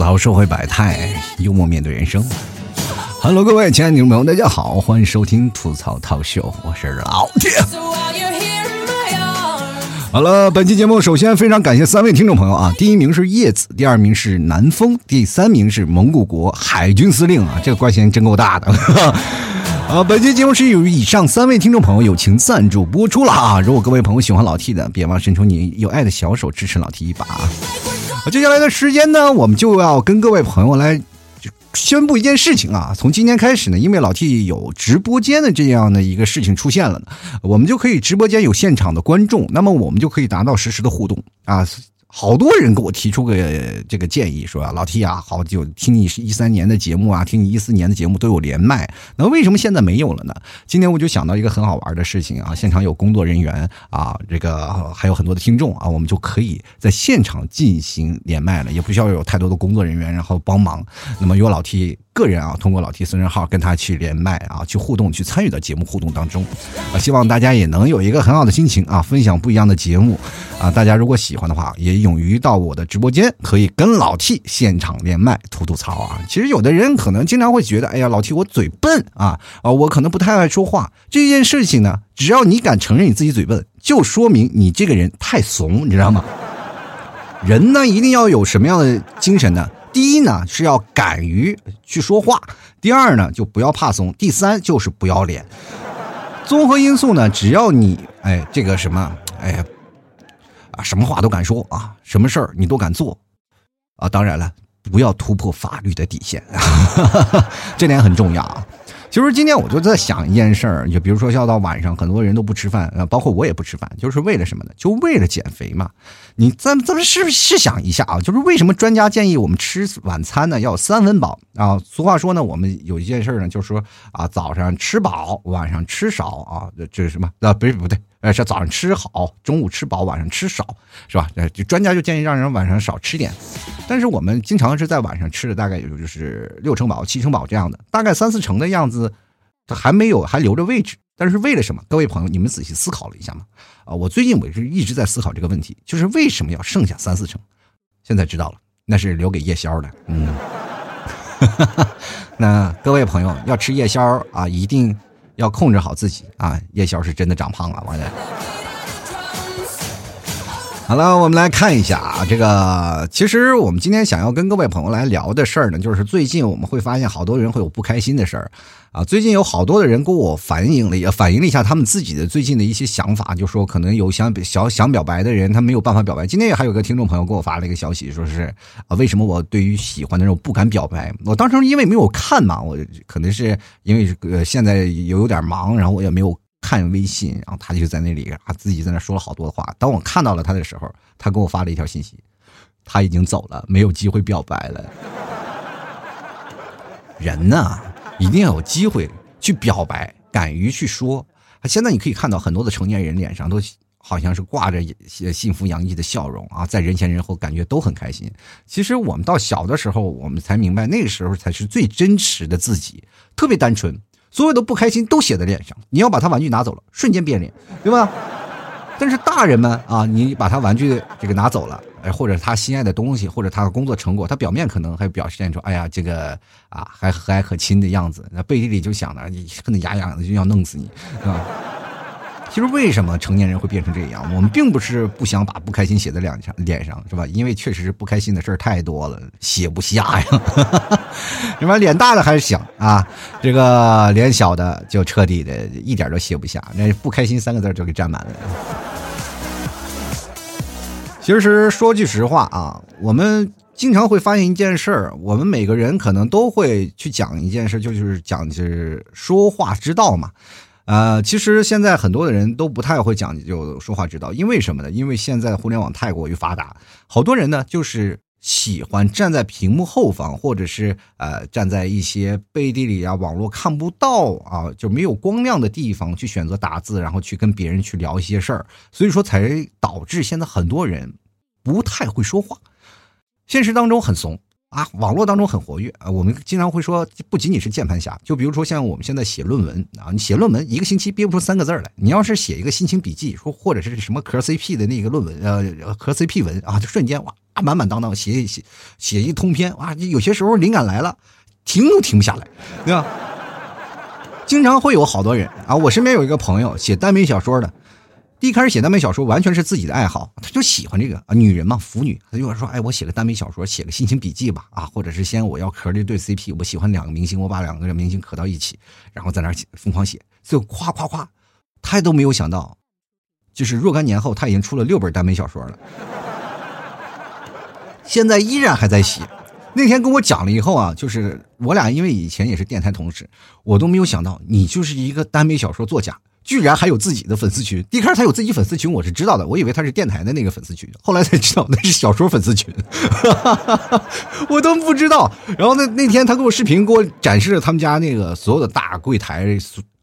槽社会百态，幽默面对人生。Hello，各位亲爱的听众朋友，大家好，欢迎收听吐槽套秀，我是老铁。好了，本期节目首先非常感谢三位听众朋友啊，第一名是叶子，第二名是南风，第三名是蒙古国海军司令啊，这个关系真够大的。啊，本期节目是由以上三位听众朋友友情赞助播出了啊！如果各位朋友喜欢老 T 的，别忘伸出你有爱的小手支持老 T 一把啊。接下来的时间呢，我们就要跟各位朋友来宣布一件事情啊！从今天开始呢，因为老 T 有直播间的这样的一个事情出现了，我们就可以直播间有现场的观众，那么我们就可以达到实时的互动啊。好多人给我提出个这个建议，说老 T 啊，好久听你是一三年的节目啊，听你一四年的节目都有连麦，那为什么现在没有了呢？今天我就想到一个很好玩的事情啊，现场有工作人员啊，这个还有很多的听众啊，我们就可以在现场进行连麦了，也不需要有太多的工作人员然后帮忙。那么有老 T 个人啊，通过老 T 私人号跟他去连麦啊，去互动，去参与到节目互动当中啊，希望大家也能有一个很好的心情啊，分享不一样的节目啊，大家如果喜欢的话，也。勇于到我的直播间，可以跟老 T 现场连麦吐吐槽啊！其实有的人可能经常会觉得，哎呀，老 T 我嘴笨啊啊，我可能不太爱说话。这件事情呢，只要你敢承认你自己嘴笨，就说明你这个人太怂，你知道吗？人呢，一定要有什么样的精神呢？第一呢，是要敢于去说话；第二呢，就不要怕怂；第三就是不要脸。综合因素呢，只要你哎，这个什么哎呀。啊，什么话都敢说啊，什么事儿你都敢做，啊，当然了，不要突破法律的底线，这点很重要啊。其实今天我就在想一件事儿，就比如说要到晚上，很多人都不吃饭，啊，包括我也不吃饭，就是为了什么呢？就为了减肥嘛。你咱咱们试试想一下啊，就是为什么专家建议我们吃晚餐呢要三分饱啊？俗话说呢，我们有一件事呢，就是说啊，早上吃饱，晚上吃少啊，这是什么？啊，不是不对。呃，是早上吃好，中午吃饱，晚上吃少，是吧？呃，就专家就建议让人晚上少吃点。但是我们经常是在晚上吃的，大概也就是六成饱、七成饱这样的，大概三四成的样子，它还没有还留着位置。但是为了什么？各位朋友，你们仔细思考了一下吗？啊，我最近我是一直在思考这个问题，就是为什么要剩下三四成？现在知道了，那是留给夜宵的。嗯，那各位朋友要吃夜宵啊，一定。要控制好自己啊！夜宵是真的长胖了，我的。好了，我们来看一下啊，这个其实我们今天想要跟各位朋友来聊的事儿呢，就是最近我们会发现好多人会有不开心的事儿。啊，最近有好多的人跟我反映了，也反映了一下他们自己的最近的一些想法，就说可能有想想想表白的人，他没有办法表白。今天也还有个听众朋友给我发了一个消息，说是啊，为什么我对于喜欢的人我不敢表白？我当时因为没有看嘛，我可能是因为呃现在有有点忙，然后我也没有看微信，然后他就在那里啊自己在那说了好多的话。当我看到了他的时候，他给我发了一条信息，他已经走了，没有机会表白了。人呢？一定要有机会去表白，敢于去说。现在你可以看到很多的成年人脸上都好像是挂着幸福洋溢的笑容啊，在人前人后感觉都很开心。其实我们到小的时候，我们才明白那个时候才是最真实的自己，特别单纯，所有的不开心都写在脸上。你要把他玩具拿走了，瞬间变脸，对吧？但是大人们啊，你把他玩具这个拿走了。哎，或者他心爱的东西，或者他的工作成果，他表面可能还表现出哎呀，这个啊还和蔼可亲的样子，那背地里就想着你恨得牙痒的就要弄死你，是吧？其实为什么成年人会变成这样？我们并不是不想把不开心写在脸上，脸上是吧？因为确实是不开心的事儿太多了，写不下呀。什么脸大的还是小啊，这个脸小的就彻底的一点都写不下，那不开心三个字就给占满了。其实说句实话啊，我们经常会发现一件事儿，我们每个人可能都会去讲一件事，就是讲就是说话之道嘛。呃，其实现在很多的人都不太会讲究说话之道，因为什么呢？因为现在互联网太过于发达，好多人呢就是喜欢站在屏幕后方，或者是呃站在一些背地里啊，网络看不到啊，就没有光亮的地方去选择打字，然后去跟别人去聊一些事儿，所以说才导致现在很多人。不太会说话，现实当中很怂，啊，网络当中很活跃啊。我们经常会说，不仅仅是键盘侠，就比如说像我们现在写论文啊，你写论文一个星期憋不出三个字来，你要是写一个心情笔记，说或者是什么壳 CP 的那个论文，呃，壳 CP 文啊，就瞬间哇，满满当当写一写写一通篇哇，有些时候灵感来了，停都停不下来，对吧？经常会有好多人啊，我身边有一个朋友写耽美小说的。一开始写耽美小说完全是自己的爱好，他就喜欢这个啊，女人嘛，腐女，他就说，哎，我写个耽美小说，写个心情笔记吧，啊，或者是先我要磕这对 CP，我喜欢两个明星，我把两个明星磕到一起，然后在那疯狂写，就夸夸夸，他都没有想到，就是若干年后他已经出了六本耽美小说了，现在依然还在写。那天跟我讲了以后啊，就是我俩因为以前也是电台同事，我都没有想到你就是一个耽美小说作家。居然还有自己的粉丝群，一开始他有自己粉丝群，我是知道的，我以为他是电台的那个粉丝群，后来才知道那是小说粉丝群，我都不知道。然后那那天他给我视频，给我展示了他们家那个所有的大柜台，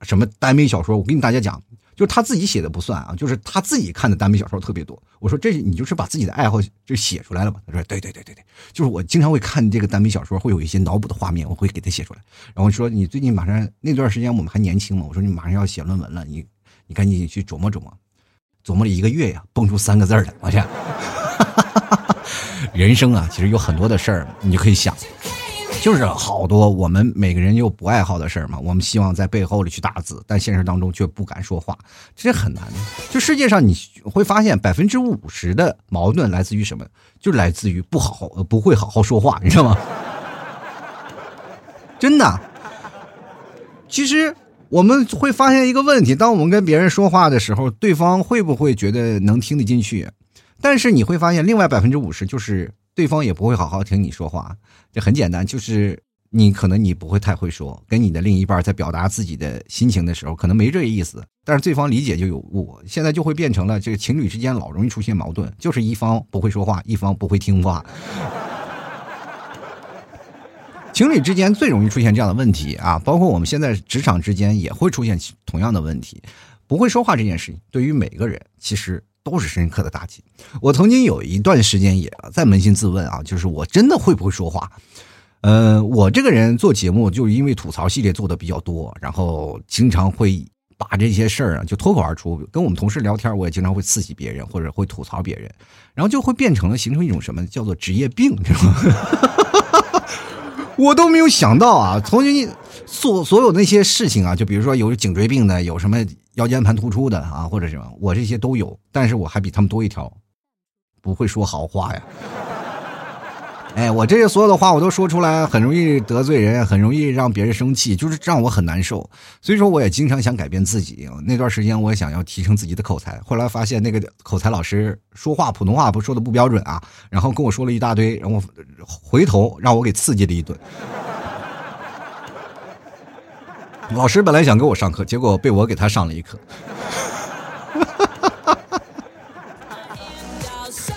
什么耽美小说，我跟你大家讲。就是他自己写的不算啊，就是他自己看的耽美小说特别多。我说这你就是把自己的爱好就写出来了吧？他说对对对对对，就是我经常会看这个耽美小说，会有一些脑补的画面，我会给他写出来。然后说你最近马上那段时间我们还年轻嘛，我说你马上要写论文了，你你赶紧去琢磨琢磨，琢磨了一个月呀，蹦出三个字来，我天！人生啊，其实有很多的事儿，你就可以想。就是好多我们每个人又不爱好的事儿嘛，我们希望在背后里去打字，但现实当中却不敢说话，这很难的。就世界上你会发现，百分之五十的矛盾来自于什么？就来自于不好不会好好说话，你知道吗？真的。其实我们会发现一个问题：当我们跟别人说话的时候，对方会不会觉得能听得进去？但是你会发现，另外百分之五十就是。对方也不会好好听你说话，这很简单，就是你可能你不会太会说，跟你的另一半在表达自己的心情的时候，可能没这意思，但是对方理解就有误，现在就会变成了这个情侣之间老容易出现矛盾，就是一方不会说话，一方不会听话。情侣之间最容易出现这样的问题啊，包括我们现在职场之间也会出现同样的问题，不会说话这件事情，对于每个人其实。都是深刻的打击。我曾经有一段时间也在扪心自问啊，就是我真的会不会说话？嗯，我这个人做节目，就是因为吐槽系列做的比较多，然后经常会把这些事儿啊就脱口而出。跟我们同事聊天，我也经常会刺激别人，或者会吐槽别人，然后就会变成了形成一种什么叫做职业病，知道吗？我都没有想到啊，从经所所有那些事情啊，就比如说有颈椎病的，有什么。腰间盘突出的啊，或者什么，我这些都有，但是我还比他们多一条，不会说好话呀。哎，我这些所有的话我都说出来，很容易得罪人，很容易让别人生气，就是让我很难受。所以说，我也经常想改变自己。那段时间，我也想要提升自己的口才，后来发现那个口才老师说话普通话不说的不标准啊，然后跟我说了一大堆，然后回头让我给刺激了一顿。老师本来想给我上课，结果被我给他上了一课。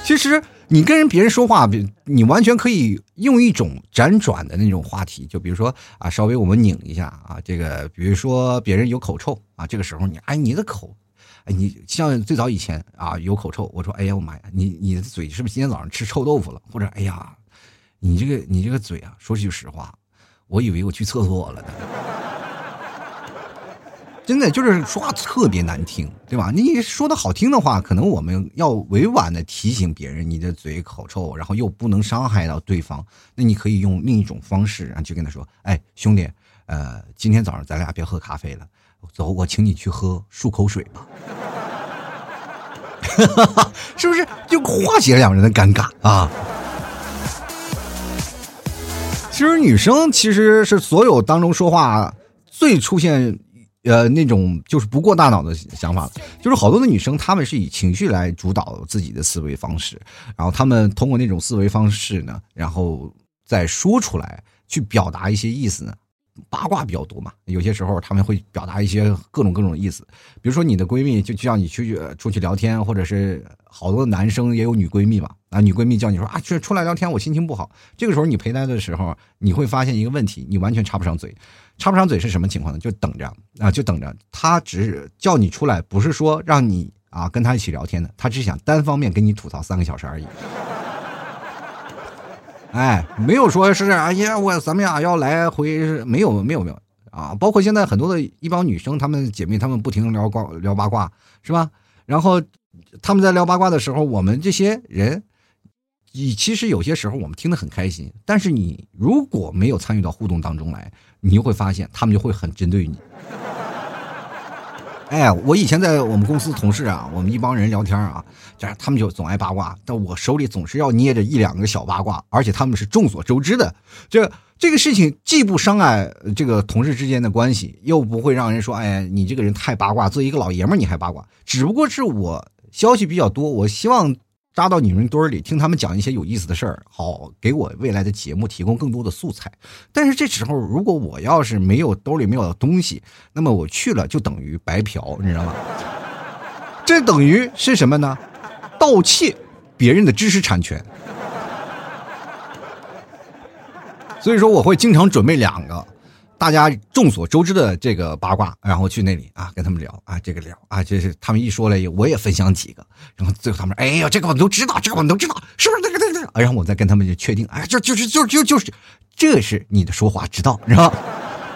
其实你跟人别人说话，你完全可以用一种辗转的那种话题，就比如说啊，稍微我们拧一下啊，这个比如说别人有口臭啊，这个时候你哎你的口，哎你像最早以前啊有口臭，我说哎呀我妈呀，你你的嘴是不是今天早上吃臭豆腐了？或者哎呀，你这个你这个嘴啊，说句实话，我以为我去厕所了呢。真的就是说话特别难听，对吧？你说的好听的话，可能我们要委婉的提醒别人，你的嘴口臭，然后又不能伤害到对方。那你可以用另一种方式，然后就跟他说：“哎，兄弟，呃，今天早上咱俩别喝咖啡了，走，我请你去喝漱口水吧。”是不是就化解两人的尴尬啊？其实女生其实是所有当中说话最出现。呃，那种就是不过大脑的想法，就是好多的女生，她们是以情绪来主导自己的思维方式，然后她们通过那种思维方式呢，然后再说出来，去表达一些意思呢。八卦比较多嘛，有些时候他们会表达一些各种各种意思，比如说你的闺蜜就叫你去出去聊天，或者是好多男生也有女闺蜜嘛，啊，女闺蜜叫你说啊去出来聊天，我心情不好，这个时候你陪她的时候，你会发现一个问题，你完全插不上嘴，插不上嘴是什么情况呢？就等着啊，就等着，她只是叫你出来，不是说让你啊跟她一起聊天的，她只想单方面跟你吐槽三个小时而已。哎，没有说是哎呀，我咱们俩要来回，没有没有没有啊！包括现在很多的一帮女生，她们姐妹，她们不停聊瓜聊八卦，是吧？然后他们在聊八卦的时候，我们这些人，你其实有些时候我们听得很开心，但是你如果没有参与到互动当中来，你就会发现他们就会很针对你。哎，我以前在我们公司同事啊，我们一帮人聊天啊，这他们就总爱八卦，但我手里总是要捏着一两个小八卦，而且他们是众所周知的。这这个事情既不伤害这个同事之间的关系，又不会让人说，哎，你这个人太八卦，作为一个老爷们儿你还八卦。只不过是我消息比较多，我希望。扎到你们堆里听他们讲一些有意思的事儿，好给我未来的节目提供更多的素材。但是这时候，如果我要是没有兜里没有东西，那么我去了就等于白嫖，你知道吗？这等于是什么呢？盗窃别人的知识产权。所以说，我会经常准备两个。大家众所周知的这个八卦，然后去那里啊，跟他们聊啊，这个聊啊，就是他们一说了，我也分享几个，然后最后他们，哎呀，这个我们都知道，这个我们都知道，是不是这个这个？然后我再跟他们就确定，哎，就就是就就就是，这是你的说话之道，知道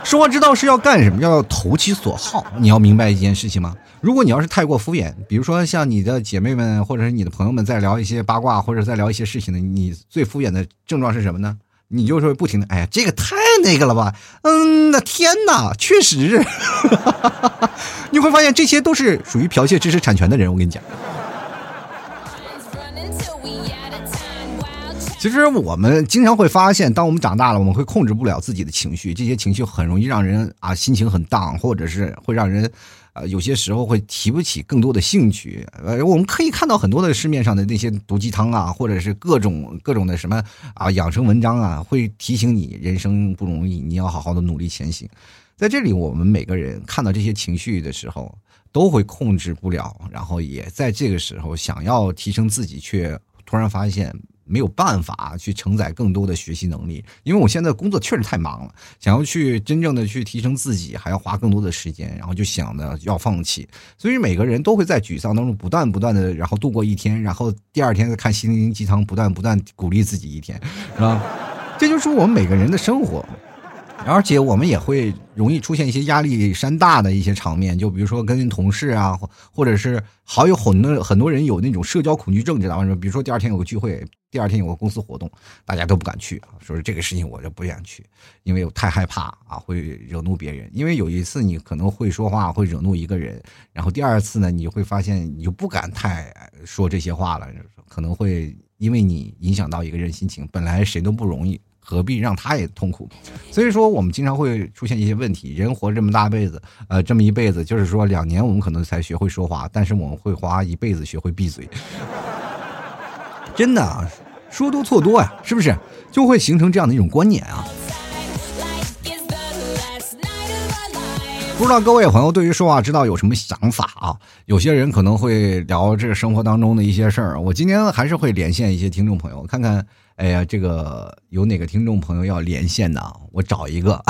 说话之道是要干什么？要投其所好。你要明白一件事情吗？如果你要是太过敷衍，比如说像你的姐妹们或者是你的朋友们在聊一些八卦或者在聊一些事情的，你最敷衍的症状是什么呢？你就是不停的，哎呀，这个太太那个了吧？嗯，那天哪，确实，你会发现这些都是属于剽窃知识产权的人。我跟你讲，其实我们经常会发现，当我们长大了，我们会控制不了自己的情绪，这些情绪很容易让人啊心情很荡，或者是会让人。呃，有些时候会提不起更多的兴趣。呃，我们可以看到很多的市面上的那些毒鸡汤啊，或者是各种各种的什么啊养生文章啊，会提醒你人生不容易，你要好好的努力前行。在这里，我们每个人看到这些情绪的时候，都会控制不了，然后也在这个时候想要提升自己，却突然发现。没有办法去承载更多的学习能力，因为我现在工作确实太忙了，想要去真正的去提升自己，还要花更多的时间，然后就想着要放弃。所以每个人都会在沮丧当中不断不断的，然后度过一天，然后第二天再看心灵鸡汤，不断不断鼓励自己一天，是吧？这就是我们每个人的生活。而且我们也会容易出现一些压力山大的一些场面，就比如说跟同事啊，或者是好友很多很多人有那种社交恐惧症，知道吗？比如说第二天有个聚会，第二天有个公司活动，大家都不敢去，说这个事情我就不想去，因为我太害怕啊，会惹怒别人。因为有一次你可能会说话会惹怒一个人，然后第二次呢，你会发现你就不敢太说这些话了，可能会因为你影响到一个人心情，本来谁都不容易。何必让他也痛苦？所以说，我们经常会出现一些问题。人活这么大辈子，呃，这么一辈子，就是说两年我们可能才学会说话，但是我们会花一辈子学会闭嘴。真的，说多错多呀，是不是？就会形成这样的一种观念啊。不知道各位朋友对于说话之道有什么想法啊？有些人可能会聊这个生活当中的一些事儿。我今天还是会连线一些听众朋友，看看。哎呀，这个有哪个听众朋友要连线的？我找一个。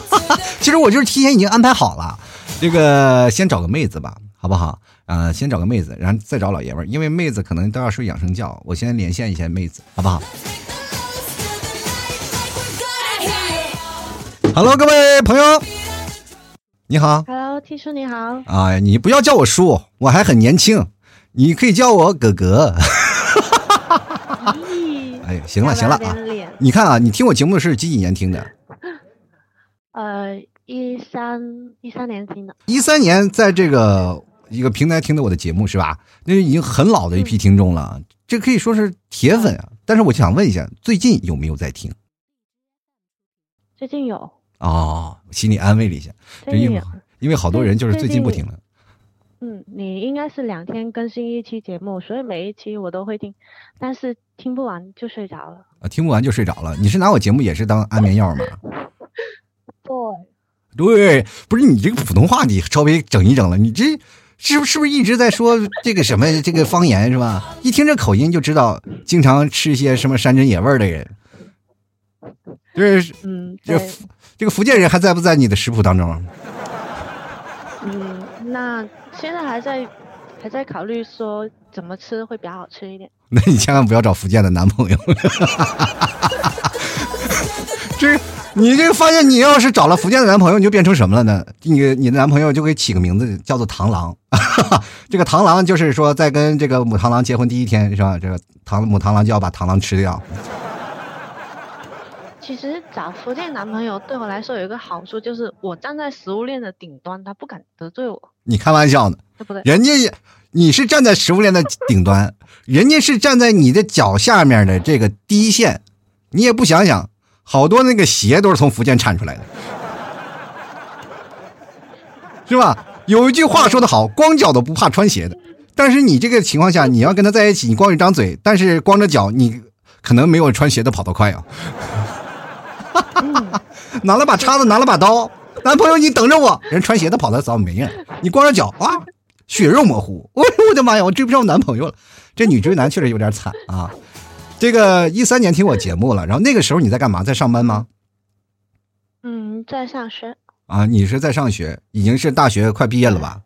其实我就是提前已经安排好了，这个先找个妹子吧，好不好？呃，先找个妹子，然后再找老爷们儿，因为妹子可能都要睡养生觉。我先连线一下妹子，好不好？Hello，各位朋友，你好。Hello，T 叔你好。哎，你不要叫我叔，我还很年轻，你可以叫我哥哥。哎，行了行了啊！你看啊，你听我节目是几几年听的？呃，一三一三年听的。一三年在这个一个平台听的我的节目是吧？那已经很老的一批听众了，这可以说是铁粉啊。但是我想问一下，最近有没有在听？最近有。哦，心里安慰了一下，因为因为好多人就是最近不听了。嗯，你应该是两天更新一期节目，所以每一期我都会听，但是听不完就睡着了。啊，听不完就睡着了。你是拿我节目也是当安眠药吗？对，对，不是你这个普通话你稍微整一整了，你这是不是不是一直在说 这个什么这个方言是吧？一听这口音就知道经常吃一些什么山珍野味的人。就是嗯，这这个福建人还在不在你的食谱当中？嗯，那。现在还在，还在考虑说怎么吃会比较好吃一点。那你千万不要找福建的男朋友。这你这个发现，你要是找了福建的男朋友，你就变成什么了呢？你你的男朋友就给起个名字叫做螳螂。这个螳螂就是说，在跟这个母螳螂结婚第一天是吧？这个螳母螳螂就要把螳螂吃掉。其实找福建男朋友对我来说有一个好处，就是我站在食物链的顶端，他不敢得罪我。你开玩笑呢？对不对？人家也，你是站在食物链的顶端，人家是站在你的脚下面的这个第一线，你也不想想，好多那个鞋都是从福建产出来的，是吧？有一句话说得好，光脚的不怕穿鞋的。但是你这个情况下，你要跟他在一起，你光一张嘴，但是光着脚，你可能没有穿鞋的跑得快啊。拿了把叉子，拿了把刀，男朋友你等着我。人穿鞋的跑的早没了，你光着脚啊，血肉模糊。我我的妈呀，我追不上我男朋友了。这女追男确实有点惨啊。这个一三年听我节目了，然后那个时候你在干嘛？在上班吗？嗯，在上学。啊，你是在上学，已经是大学快毕业了吧？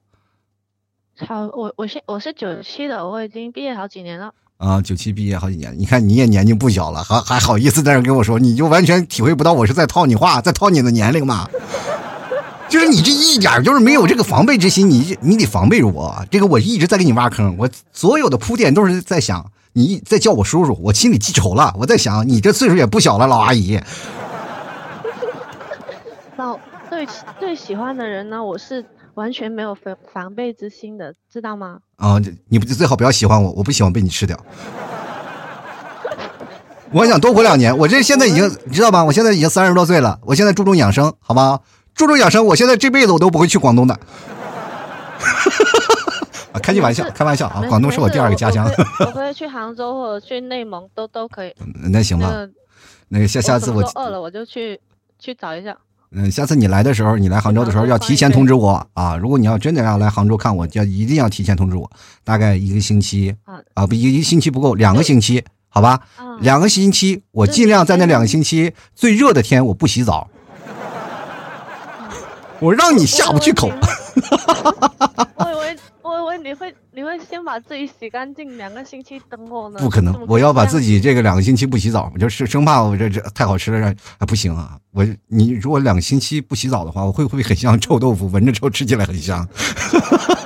好，我我是我是九七的，我已经毕业好几年了。啊，九七毕业好几年，你看你也年纪不小了，还还好意思在这跟我说，你就完全体会不到我是在套你话，在套你的年龄嘛？就是你这一点就是没有这个防备之心，你你得防备着我。这个我一直在给你挖坑，我所有的铺垫都是在想你在叫我叔叔，我心里记仇了。我在想你这岁数也不小了，老阿姨。老对对喜欢的人呢，我是。完全没有防防备之心的，知道吗？啊，你不最好不要喜欢我，我不喜欢被你吃掉。我想多活两年，我这现在已经你知道吧？我现在已经三十多岁了，我现在注重养生，好吗？注重养生，我现在这辈子我都不会去广东的。啊，开句玩笑，开玩笑啊！广东是我第二个家乡。我可以去杭州或者去内蒙，都都可以。那行吧，那个下下次我饿了我就去去找一下。嗯，下次你来的时候，你来杭州的时候要提前通知我啊！如果你要真的要来杭州看我，就一定要提前通知我，大概一个星期啊，不一一个星期不够，两个星期，好吧？两个星期，我尽量在那两个星期最热的天我不洗澡，我让你下不去口。你会你会先把自己洗干净，两个星期等我呢。不可能，我要把自己这个两个星期不洗澡，我就是生怕我这这太好吃了，啊不行啊！我你如果两个星期不洗澡的话，我会不会很像臭豆腐，闻着臭，吃起来很香？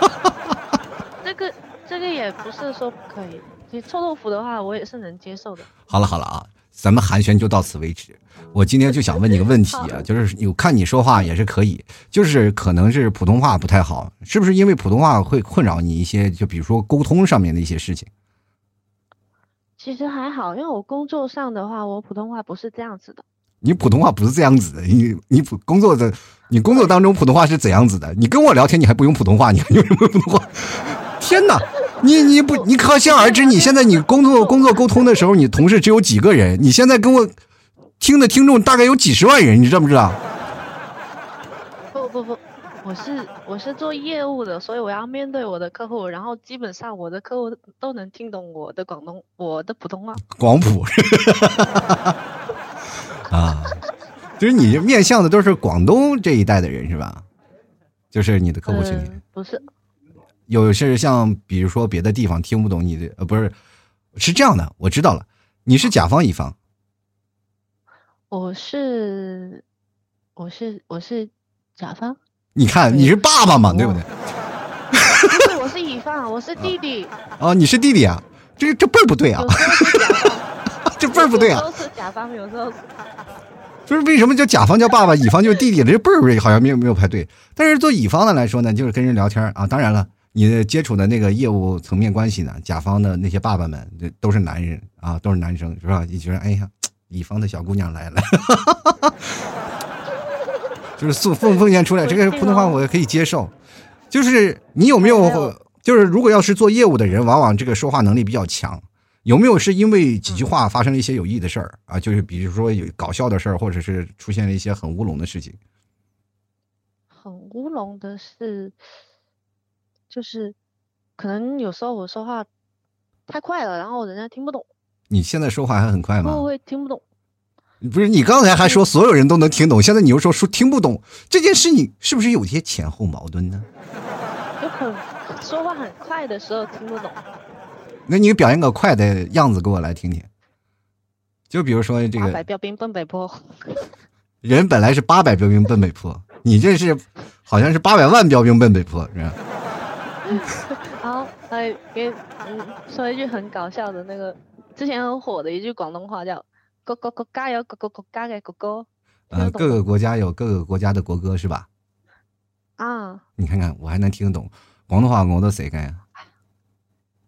这个这个也不是说不可以，你臭豆腐的话，我也是能接受的。好了好了啊。咱们寒暄就到此为止。我今天就想问你个问题啊，就是有看你说话也是可以，就是可能是普通话不太好，是不是因为普通话会困扰你一些？就比如说沟通上面的一些事情。其实还好，因为我工作上的话，我普通话不是这样子的。你普通话不是这样子的，你你普工作的，你工作当中普通话是怎样子的？你跟我聊天你还不用普通话，你还用什么普通话？天哪！你你不你可想而知，你现在你工作工作沟通的时候，你同事只有几个人？你现在跟我听的听众大概有几十万人，你知不知道？不不不，我是我是做业务的，所以我要面对我的客户，然后基本上我的客户都能听懂我的广东我的普通话。广普 啊，就是你面向的都是广东这一代的人是吧？就是你的客户群体不是。有是像比如说别的地方听不懂你的呃不是是这样的我知道了你是甲方乙方，我是我是我是甲方，你看你是爸爸嘛对不对？不是我是乙方，我是弟弟。啊，你是弟弟啊？这这辈儿不对啊！这辈儿不对啊！都 是甲方，有时候 就是为什么叫甲方叫爸爸，乙方就是弟弟？这辈儿好像没有没有排对。但是做乙方的来说呢，就是跟人聊天啊，当然了。你的接触的那个业务层面关系呢？甲方的那些爸爸们，这都是男人啊，都是男生，是吧？你觉得，哎呀，乙方的小姑娘来了，就是送奉奉献出来，这个普通话我也可以接受。就是你有没有，就是如果要是做业务的人，往往这个说话能力比较强，有没有是因为几句话发生了一些有意义的事儿啊？就是比如说有搞笑的事儿，或者是出现了一些很乌龙的事情。很乌龙的事。就是，可能有时候我说话太快了，然后人家听不懂。你现在说话还很快吗？会不会听不懂？不是，你刚才还说所有人都能听懂，现在你又说说听不懂，这件事你是不是有些前后矛盾呢？就很说话很快的时候听不懂。那你表演个快的样子给我来听听。就比如说这个八百标兵奔北坡，人本来是八百标兵奔北坡，你这是好像是八百万标兵奔北坡，是吧？然后来给嗯说一句很搞笑的那个，之前很火的一句广东话叫“国国国家有国国国家的国歌”，呃，各个国家有各个国家的国歌是吧？啊你看看，我还能听得懂广东话，我都谁干呀？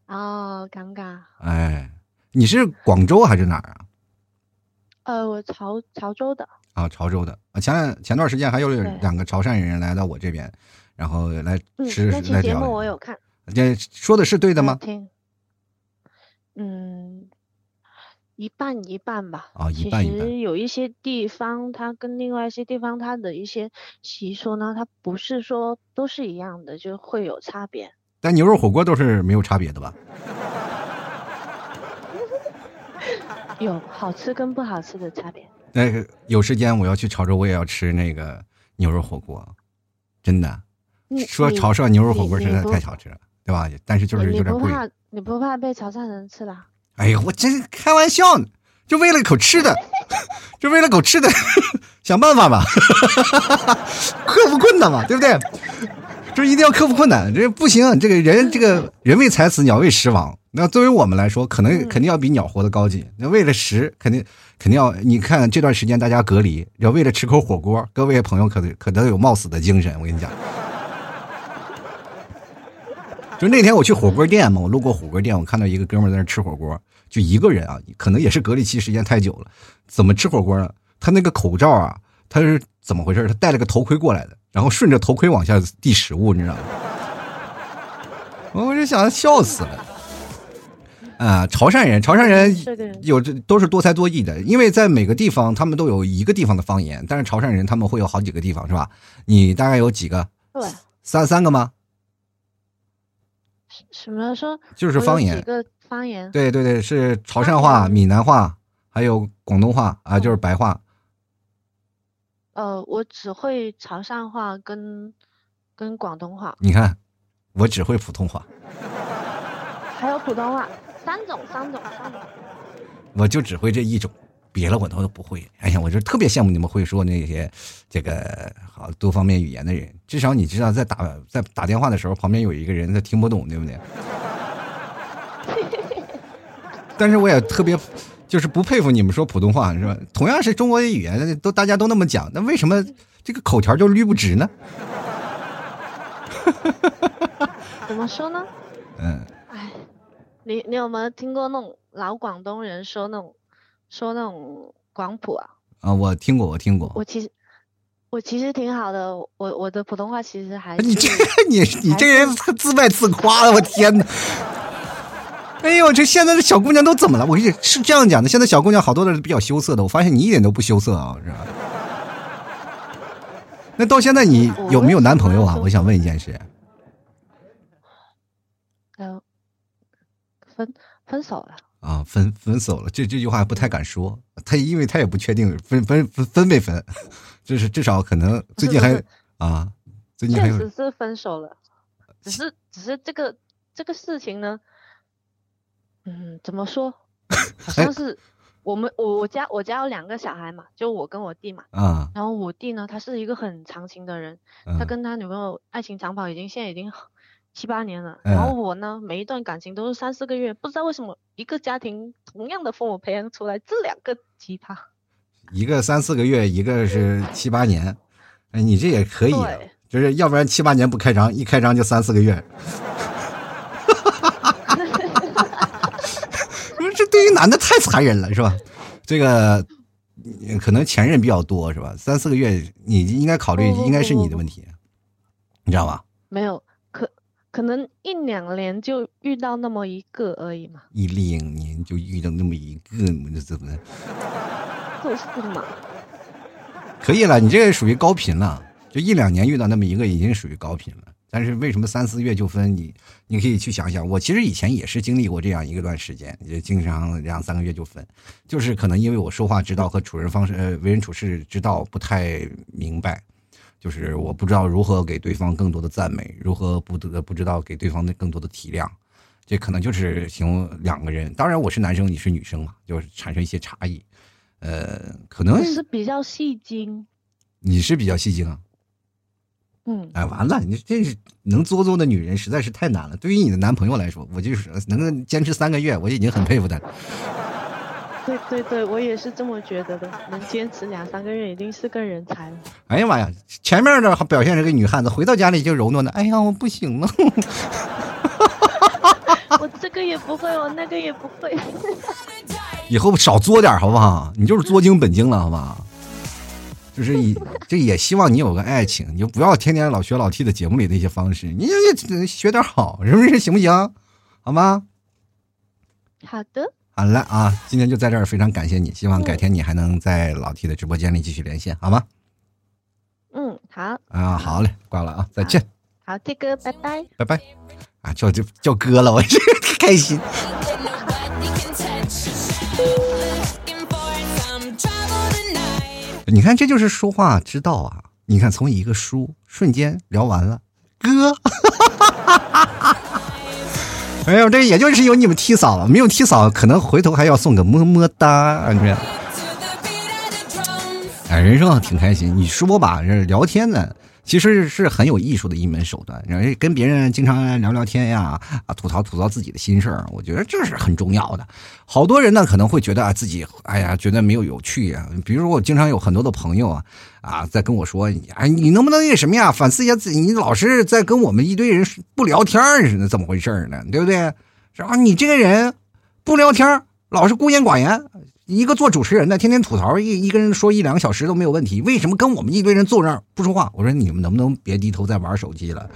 哦，尴尬。哎，你是广州还是哪儿啊？呃，我潮潮州的，啊，潮州的。啊，前前段时间还有两个潮汕人来到我这边，然后来嗯，吃那期节目。我有看，这说的是对的吗？听，嗯，一半一半吧。啊一半一半其实有一些地方，它跟另外一些地方它的一些习俗呢，它不是说都是一样的，就会有差别。但牛肉火锅都是没有差别的吧？有好吃跟不好吃的差别。那个有时间我要去潮州，我也要吃那个牛肉火锅，真的。说潮汕牛肉火锅实在太好吃了，对吧？但是就是有点贵。不怕你不怕被潮汕人吃啦？哎呀，我真是开玩笑呢，就为了口吃的，就为了口吃的，想办法吧，克服困难嘛，对不对？就一定要克服困难，这不行，这个人这个人为财死，鸟为食亡。那作为我们来说，可能嗯肯定要比鸟活得高级。那为了食，肯定肯定要，你看这段时间大家隔离，要为了吃口火锅，各位朋友可可能有冒死的精神，我跟你讲。就那天我去火锅店嘛，我路过火锅店，我看到一个哥们在那吃火锅，就一个人啊，可能也是隔离期时间太久了，怎么吃火锅呢？他那个口罩啊，他是怎么回事？他戴了个头盔过来的，然后顺着头盔往下递食物，你知道吗？我就想笑死了。啊，潮汕人，潮汕人有这都是多才多艺的，因为在每个地方他们都有一个地方的方言，但是潮汕人他们会有好几个地方，是吧？你大概有几个？对，三三个吗？什什么说就是方言几。个方言？对对对，是潮汕话、闽南话，还有广东话啊，就是哦白话。呃，我只会潮汕话跟跟广东话，你看，我只会普通话，还有普通话，三种三种三种。我就只会这一种，别的我都不会。哎呀，我就特别羡慕你们会说那些这个好多方面语言的人，至少你知道在打在打电话的时候，旁边有一个人他听不懂，对不对？但是我也特别。就是不佩服你们说普通话是吧？同样是中国的语言，都大家都那么讲，那为什么这个口条就捋不直呢？怎么说呢？嗯，哎，你你有没有听过那种老广东人说那种说那种广普啊？啊，我听过，我听过。我其实我其实挺好的，我我的普通话其实还 你这是你你这人自卖自夸的，我天哪！哎呦，这现在的小姑娘都怎么了？我跟你是这样讲的，现在小姑娘好多都是比较羞涩的，我发现你一点都不羞涩啊，是吧？那到现在你有没有男朋友啊？我我想问一件事。呃分分手了。啊，分分手了，这这句话不太敢说，他因为他也不确定分分分分没分，就是至少可能最近还啊，最近还有确实是分手了，只是只是这个这个事情呢，嗯，怎么说？好像是我们我我家我家有两个小孩嘛，就我跟我弟嘛。啊，然后我弟呢，他是一个很长情的人，嗯他跟他女朋友爱情长跑已经现在已经七八年了。嗯然后我呢，每一段感情都是三四个月，不知道为什么一个家庭同样的父母培养出来这两个奇葩。一个三四个月，一个是七八年，哎，你这也可以、就是要不然七八年不开张，一开张就三四个月。这对于男的太残忍了，是吧？这个嗯可能前任比较多，是吧？三四个月，你应该考虑，应该是你的问题，你知道吧？没有，可可能一两年就遇到那么一个而已嘛，一两年就遇到那么一个，你这怎么 就是嘛。可以了？你这个属于高频了，就一两年遇到那么一个，已经属于高频了。但是为什么三四月就分？你你可以去想想，我其实以前也是经历过这样一个段时间，也经常两三个月就分，就是可能因为我说话之道和处人方式、呃为人处事之道不太明白，就是我不知道如何给对方更多的赞美，如何不得不知道给对方的更多的体谅，这可能就是形容两个人。当然，我是男生，你是女生嘛，就是产生一些差异。呃，可能是比较戏精。你是比较戏精啊？嗯。哎，完了，你这是能作作的女人实在是太难了。对于你的男朋友来说，我就是能坚持三个月，我已经很佩服他。对对对，我也是这么觉得的。能坚持两三个月，已经是个人才了。哎呀妈呀，前面的表现是个女汉子，回到家里就柔弱的。哎呀，我不行了。我这个也不会，我那个也不会。以后少作点好不好？你就是作精本精了，好不好？就是以这也希望你有个爱情，你就不要天天老学老 T 的节目里的一些方式，你就学点好，是不是？行不行？好吗？好的。好了啊，今天就在这儿，非常感谢你，希望改天你还能在老 T 的直播间里继续连线，好吗？嗯，好。啊，好嘞，挂了啊，再见。好，T 哥，拜拜。拜拜。啊，叫就叫哥了，我这开心。你看，这就是说话之道啊！你看，从一个书瞬间聊完了，哥。没有，这也就是有你们踢嫂了，没有踢嫂，可能回头还要送个么么哒，你看。哎，人生挺开心，你说吧，这聊天呢。其实是很有艺术的一门手段，然后跟别人经常聊聊天呀，啊，吐槽吐槽自己的心事儿，我觉得这是很重要的。好多人呢可能会觉得啊自己，哎呀，觉得没有有趣呀。比如说我经常有很多的朋友啊，啊，在跟我说，哎，你能不能那什么呀，反思一下自己，你老是在跟我们一堆人不聊天似的，怎么回事呢？对不对？是吧？你这个人不聊天，老是孤言寡言。一个做主持人的，天天吐槽一一个人说一两个小时都没有问题，为什么跟我们一堆人坐那儿不说话？我说你们能不能别低头在玩手机了，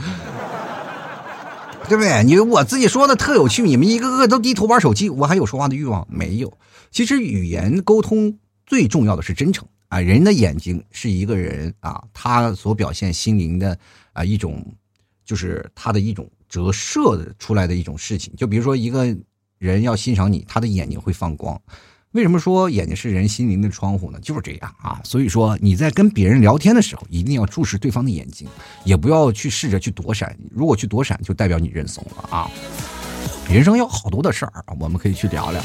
对不对？你我自己说的特有趣，你们一个个都低头玩手机，我还有说话的欲望没有？其实语言沟通最重要的是真诚啊！人的眼睛是一个人啊，他所表现心灵的啊一种，就是他的一种折射出来的一种事情。就比如说一个人要欣赏你，他的眼睛会放光。为什么说眼睛是人心灵的窗户呢？就是这样啊！所以说你在跟别人聊天的时候，一定要注视对方的眼睛，也不要去试着去躲闪。如果去躲闪，就代表你认怂了啊！人生有好多的事儿，我们可以去聊聊。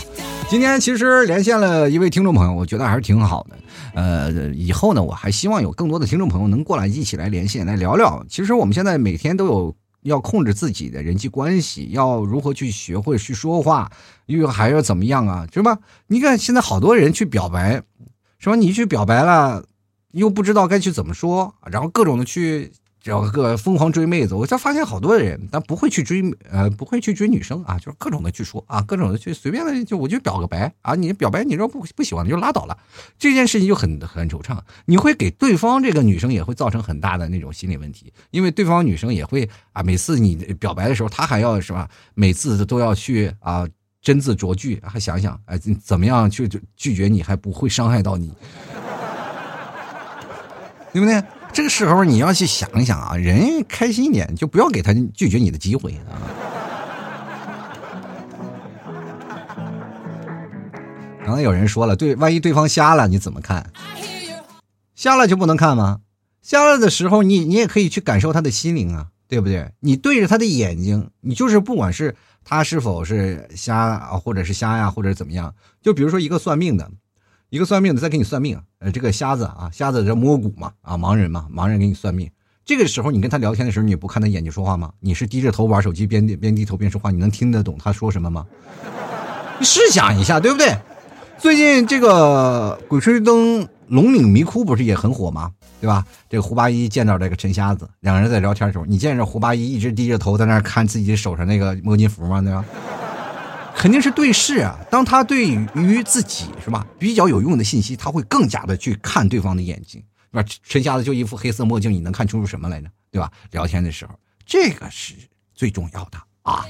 今天其实连线了一位听众朋友，我觉得还是挺好的。呃，以后呢，我还希望有更多的听众朋友能过来一起来连线来聊聊。其实我们现在每天都有。要控制自己的人际关系，要如何去学会去说话，又还要怎么样啊？是吧？你看现在好多人去表白，什么？你去表白了，又不知道该去怎么说，然后各种的去。找个疯狂追妹子，我才发现好多人，但不会去追，呃，不会去追女生啊，就是各种的去说啊，各种的去随便的就我就表个白啊，你表白，你说不不喜欢就拉倒了，这件事情就很很惆怅，你会给对方这个女生也会造成很大的那种心理问题，因为对方女生也会啊，每次你表白的时候，她还要是吧，每次都要去啊斟字酌句，还想想哎怎么样去拒绝你还不会伤害到你，对不对？这个时候你要去想一想啊，人开心一点，就不要给他拒绝你的机会啊。刚才有人说了，对，万一对方瞎了，你怎么看？瞎了就不能看吗？瞎了的时候，你你也可以去感受他的心灵啊，对不对？你对着他的眼睛，你就是不管是他是否是瞎啊，或者是瞎呀，或者怎么样，就比如说一个算命的。一个算命的在给你算命，呃，这个瞎子啊，瞎子这摸骨嘛，啊，盲人嘛，盲人给你算命。这个时候你跟他聊天的时候，你不看他眼睛说话吗？你是低着头玩手机，边边低头边说话，你能听得懂他说什么吗？你试想一下，对不对？最近这个《鬼吹灯》龙岭迷窟不是也很火吗？对吧？这个胡八一见到这个陈瞎子，两个人在聊天的时候，你见着胡八一一直低着头在那看自己手上那个摸金符吗？对吧？肯定是对视啊！当他对于自己是吧比较有用的信息，他会更加的去看对方的眼睛，是吧？陈瞎子就一副黑色墨镜，你能看出什么来呢？对吧？聊天的时候，这个是最重要的啊！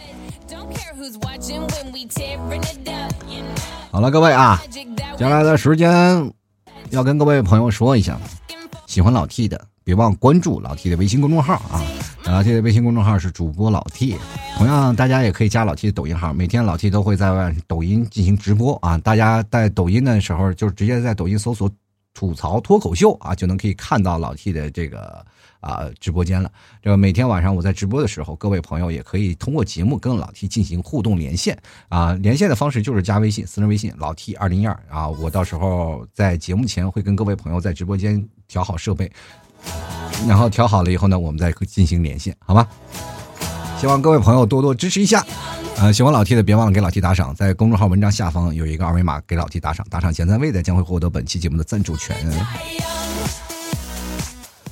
好了，各位啊，接下来的时间要跟各位朋友说一下，喜欢老 T 的。别忘关注老 T 的微信公众号啊！老 T 的微信公众号是主播老 T，同样大家也可以加老 T 的抖音号，每天老 T 都会在抖音进行直播啊！大家在抖音的时候就直接在抖音搜索吐槽脱口秀啊，就能可以看到老 T 的这个啊直播间了。这个每天晚上我在直播的时候，各位朋友也可以通过节目跟老 T 进行互动连线啊。连线的方式就是加微信，私人微信老 T 二零一二啊。我到时候在节目前会跟各位朋友在直播间调好设备，然后调好了以后呢，我们再进行连线，好吧？希望各位朋友多多支持一下。呃，喜欢老 T 的别忘了给老 T 打赏，在公众号文章下方有一个二维码，给老 T 打赏，打赏前三位的将会获得本期节目的赞助权。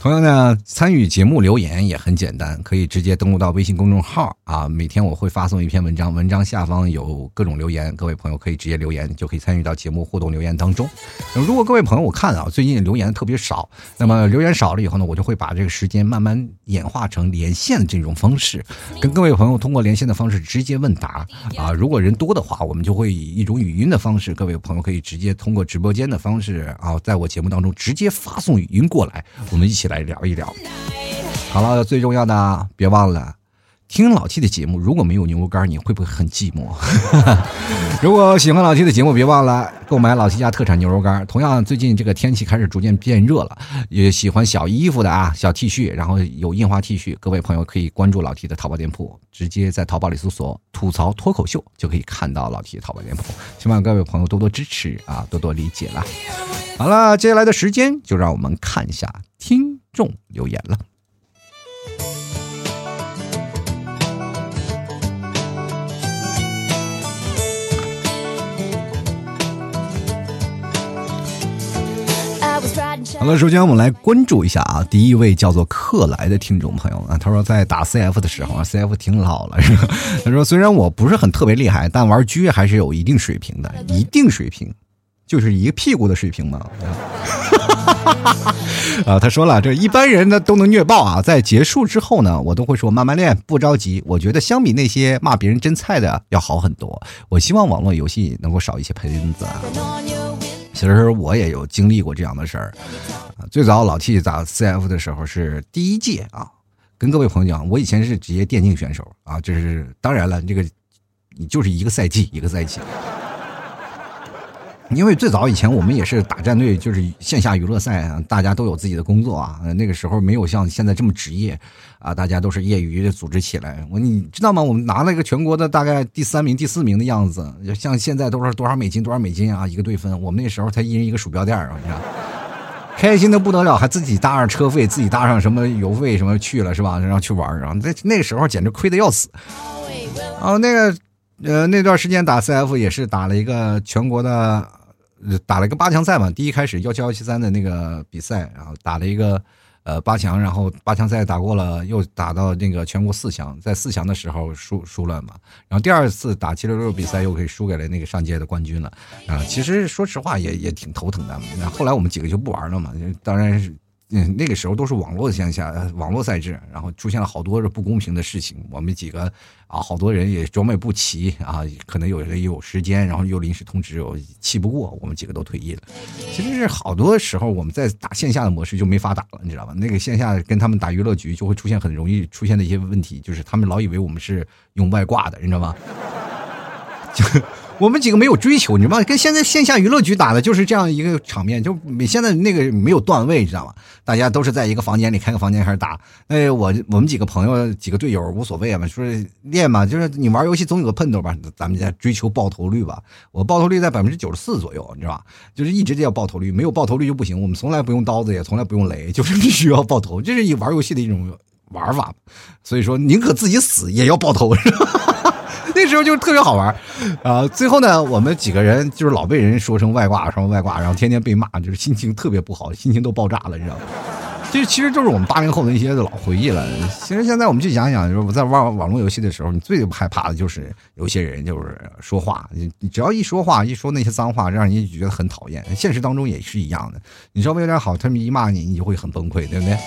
同样呢，参与节目留言也很简单，可以直接登录到微信公众号啊。每天我会发送一篇文章，文章下方有各种留言，各位朋友可以直接留言，就可以参与到节目互动留言当中。如果各位朋友我看啊，最近留言特别少，那么留言少了以后呢，我就会把这个时间慢慢演化成连线的这种方式，跟各位朋友通过连线的方式直接问答啊。如果人多的话，我们就会以一种语音的方式，各位朋友可以直接通过直播间的方式啊，在我节目当中直接发送语音过来，我们一起。来聊一聊，好了，最重要的，别忘了听老 T 的节目。如果没有牛肉干，你会不会很寂寞？如果喜欢老 T 的节目，别忘了购买老 T 家特产牛肉干。同样，最近这个天气开始逐渐变热了，也喜欢小衣服的啊，小 T 恤，然后有印花 T 恤，各位朋友可以关注老 T 的淘宝店铺，直接在淘宝里搜索“吐槽脱口秀”就可以看到老 T 的淘宝店铺。希望各位朋友多多支持啊，多多理解了。好了，接下来的时间就让我们看一下听。众留言了。好了，首先我们来关注一下啊，第一位叫做克莱的听众朋友啊，他说在打 CF 的时候啊，CF 挺老了是吧？他说虽然我不是很特别厉害，但玩狙还是有一定水平的，一定水平。就是一个屁股的水平嘛，啊，他说了，这一般人呢都能虐爆啊，在结束之后呢，我都会说慢慢练，不着急。我觉得相比那些骂别人真菜的要好很多。我希望网络游戏能够少一些喷子啊。其实我也有经历过这样的事儿。最早老 T 打 CF 的时候是第一届啊，跟各位朋友讲，我以前是职业电竞选手啊，就是当然了，这个你就是一个赛季一个赛季。因为最早以前我们也是打战队，就是线下娱乐赛啊，大家都有自己的工作啊。那个时候没有像现在这么职业啊，大家都是业余的组织起来。我你知道吗？我们拿了一个全国的大概第三名、第四名的样子，像现在都是多少美金、多少美金啊一个队分。我们那时候才一人一个鼠标垫啊，你知道，开心的不得了，还自己搭上车费，自己搭上什么油费什么去了是吧？然后去玩然后那那个时候简直亏的要死。哦，那个呃那段时间打 CF 也是打了一个全国的。打了个八强赛嘛，第一开始幺七幺七三的那个比赛，然后打了一个呃八强，然后八强赛打过了，又打到那个全国四强，在四强的时候输输了嘛，然后第二次打七六六比赛又可以输给了那个上届的冠军了啊，其实说实话也也挺头疼的，那后来我们几个就不玩了嘛，当然是。嗯，那个时候都是网络线下网络赛制，然后出现了好多不公平的事情。我们几个啊，好多人也装备不齐啊，可能有人有时间，然后又临时通知，我气不过，我们几个都退役了。其实是好多时候我们在打线下的模式就没法打了，你知道吧？那个线下跟他们打娱乐局就会出现很容易出现的一些问题，就是他们老以为我们是用外挂的，你知道吗？就。我们几个没有追求，你知道吗？跟现在线下娱乐局打的就是这样一个场面，就现在那个没有段位，你知道吗？大家都是在一个房间里开个房间开始打。哎，我我们几个朋友几个队友无所谓嘛，说练嘛，就是你玩游戏总有个盼头吧，咱们在追求爆头率吧。我爆头率在百分之九十四左右，你知道吧？就是一直就要爆头率，没有爆头率就不行。我们从来不用刀子，也从来不用雷，就是必须要爆头，这是一玩游戏的一种玩法。所以说，宁可自己死也要爆头，是吧？那时候就特别好玩，啊，最后呢，我们几个人就是老被人说成外挂，什么外挂，然后天天被骂，就是心情特别不好，心情都爆炸了，你知道吗？这其实就是我们八零后的一些老回忆了。其实现在我们去想想，就是我在玩网络游戏的时候，你最害怕的就是有些人就是说话，你只要一说话，一说那些脏话，让人觉得很讨厌。现实当中也是一样的，你稍微有点好，他们一骂你，你就会很崩溃，对不对？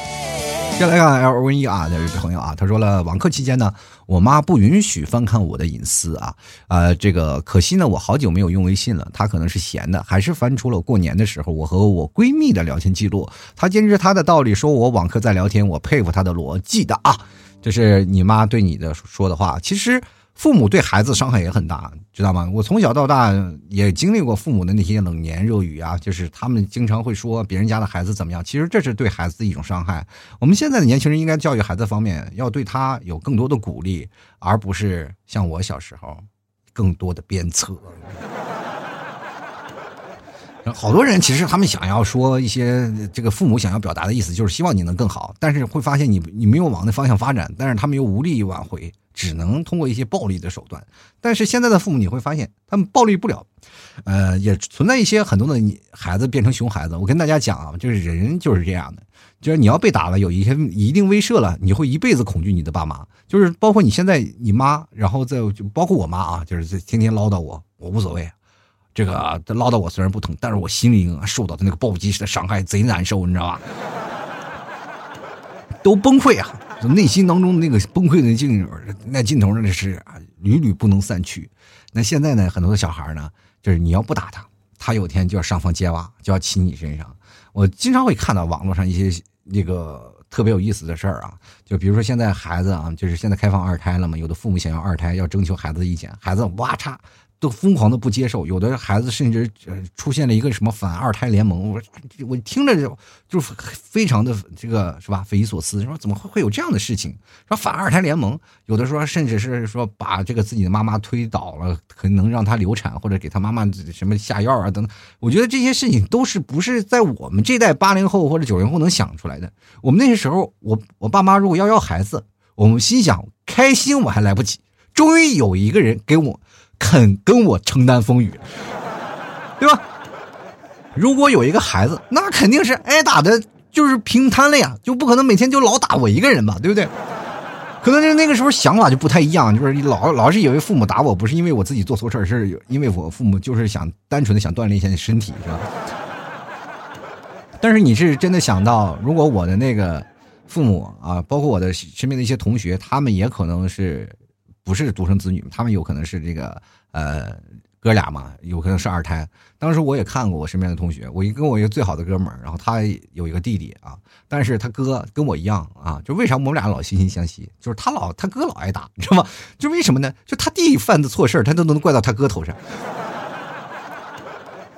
先来看 L V E 啊，这位朋友啊，他说了，网课期间呢，我妈不允许翻看我的隐私啊，呃，这个可惜呢，我好久没有用微信了，她可能是闲的，还是翻出了过年的时候我和我闺蜜的聊天记录，她坚持她的道理，说我网课在聊天，我佩服她的逻辑的啊，这是你妈对你的说的话，其实父母对孩子伤害也很大，知道吗？我从小到大也经历过父母的那些冷言热语啊，就是他们经常会说别人家的孩子怎么样，其实这是对孩子的一种伤害。我们现在的年轻人应该教育孩子方面，要对他有更多的鼓励，而不是像我小时候更多的鞭策。好多人其实他们想要说一些这个父母想要表达的意思，就是希望你能更好，但是会发现你你没有往那方向发展，但是他们又无力挽回，只能通过一些暴力的手段。但是现在的父母你会发现，他们暴力不了，呃，也存在一些很多的你孩子变成熊孩子。我跟大家讲啊，就是人就是这样的，就是你要被打了，有一些一定威慑了，你会一辈子恐惧你的爸妈，就是包括你现在你妈，然后再就包括我妈啊，就是天天唠叨我，我无所谓。这个唠叨我虽然不疼，但是我心里受到的那个暴击式的伤害贼难受，你知道吧？都崩溃啊！内心当中那个崩溃的劲那劲头那是屡屡不能散去。那现在呢，很多的小孩呢，就是你要不打他，他有天就要上房揭瓦，就要骑你身上。我经常会看到网络上一些那个特别有意思的事儿啊，就比如说现在孩子啊，就是现在开放二胎了嘛，有的父母想要二胎，要征求孩子的意见，孩子哇嚓。都疯狂的不接受，有的孩子甚至出现了一个什么反二胎联盟，我我听着就就非常的这个是吧匪夷所思，说怎么会会有这样的事情？说反二胎联盟，有的说甚至是说把这个自己的妈妈推倒了，可能让她流产或者给她妈妈什么下药啊等等。我觉得这些事情都是不是在我们这代八零后或者九零后能想出来的。我们那些时候，我我爸妈如果要要孩子，我们心想开心我还来不及，终于有一个人给我。肯跟我承担风雨，对吧？如果有一个孩子，那肯定是挨打的，就是平摊了呀，就不可能每天就老打我一个人吧，对不对？可能是那个时候想法就不太一样，就是老老是以为父母打我不是因为我自己做错事儿，是因为我父母就是想单纯的想锻炼一下身体，是吧？但是你是真的想到，如果我的那个父母啊，包括我的身边的一些同学，他们也可能是。不是独生子女，他们有可能是这个呃哥俩嘛，有可能是二胎。当时我也看过我身边的同学，我一跟我一个最好的哥们儿，然后他有一个弟弟啊，但是他哥跟我一样啊，就为啥我们俩老惺惺相惜？就是他老他哥老挨打，你知道吗？就为什么呢？就他弟犯的错事儿，他都能怪到他哥头上。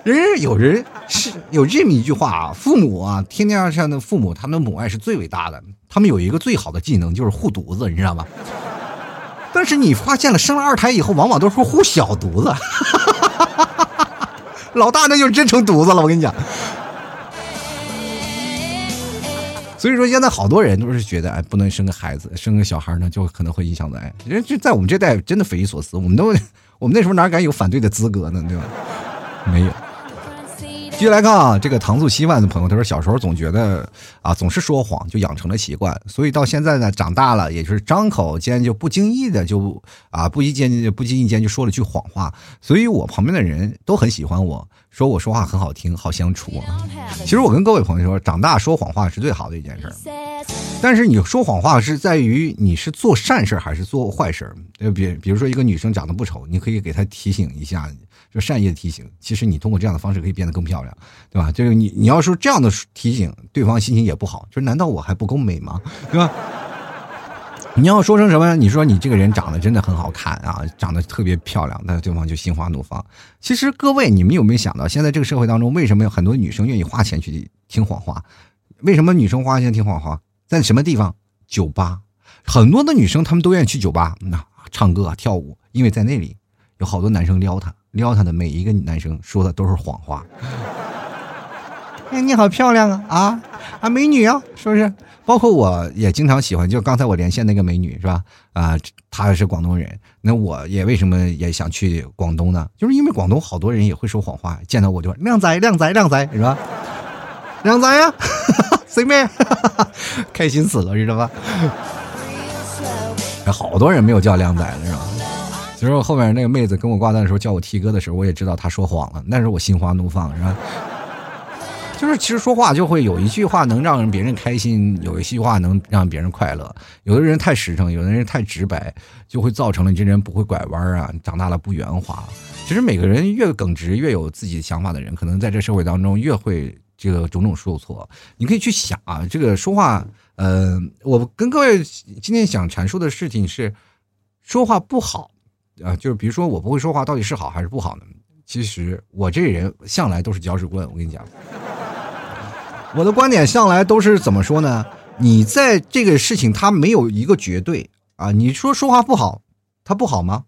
人有人是有这么一句话啊，父母啊，天天上的父母，他们的母爱是最伟大的，他们有一个最好的技能就是护犊子，你知道吗？但是你发现了，生了二胎以后，往往都是护小犊子，老大那就真成犊子了。我跟你讲，所以说现在好多人都是觉得，哎，不能生个孩子，生个小孩呢，就可能会影响到爱。人就在我们这代真的匪夷所思，我们都，我们那时候哪敢有反对的资格呢？对吧？没有。继续来看啊，这个糖醋稀饭的朋友，他说小时候总觉得啊，总是说谎，就养成了习惯，所以到现在呢，长大了，也就是张口间就不经意的就啊，不一间不经意间就说了句谎话，所以我旁边的人都很喜欢我，说我说话很好听，好相处。其实我跟各位朋友说，长大说谎话是最好的一件事，但是你说谎话是在于你是做善事还是做坏事就比比如说一个女生长得不丑，你可以给她提醒一下。就善意的提醒，其实你通过这样的方式可以变得更漂亮，对吧？就是你你要说这样的提醒，对方心情也不好。就是难道我还不够美吗？对吧？你要说成什么？你说你这个人长得真的很好看啊，长得特别漂亮，那对方就心花怒放。其实各位，你们有没有想到，现在这个社会当中，为什么有很多女生愿意花钱去听谎话？为什么女生花钱听谎话？在什么地方？酒吧，很多的女生她们都愿意去酒吧，那唱歌啊跳舞，因为在那里有好多男生撩她。撩她的每一个男生说的都是谎话。哎，你好漂亮啊啊啊，美女啊，是不是？包括我也经常喜欢，就刚才我连线那个美女是吧？啊，她是广东人，那我也为什么也想去广东呢？就是因为广东好多人也会说谎话，见到我就说靓仔靓仔靓仔，是吧？靓仔呀，随便，开心死了，知道吧？好多人没有叫靓仔了，是吧？其实后面那个妹子跟我挂断的时候叫我 T 哥的时候，我也知道她说谎了，但是我心花怒放，是吧？就是其实说话就会有一句话能让别人开心，有一句话能让别人快乐。有的人太实诚，有的人太直白，就会造成了你这人不会拐弯啊，长大了不圆滑。其实每个人越耿直、越有自己想法的人，可能在这社会当中越会这个种种受挫。你可以去想啊，这个说话，呃，我跟各位今天想阐述的事情是，说话不好。啊，就是比如说我不会说话，到底是好还是不好呢？其实我这人向来都是搅屎棍，我跟你讲，我的观点向来都是怎么说呢？你在这个事情，它没有一个绝对啊。你说说话不好，他不好吗？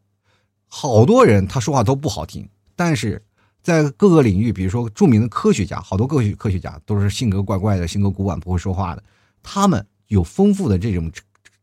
好多人他说话都不好听，但是在各个领域，比如说著名的科学家，好多科学科学家都是性格怪怪的，性格古板，不会说话的，他们有丰富的这种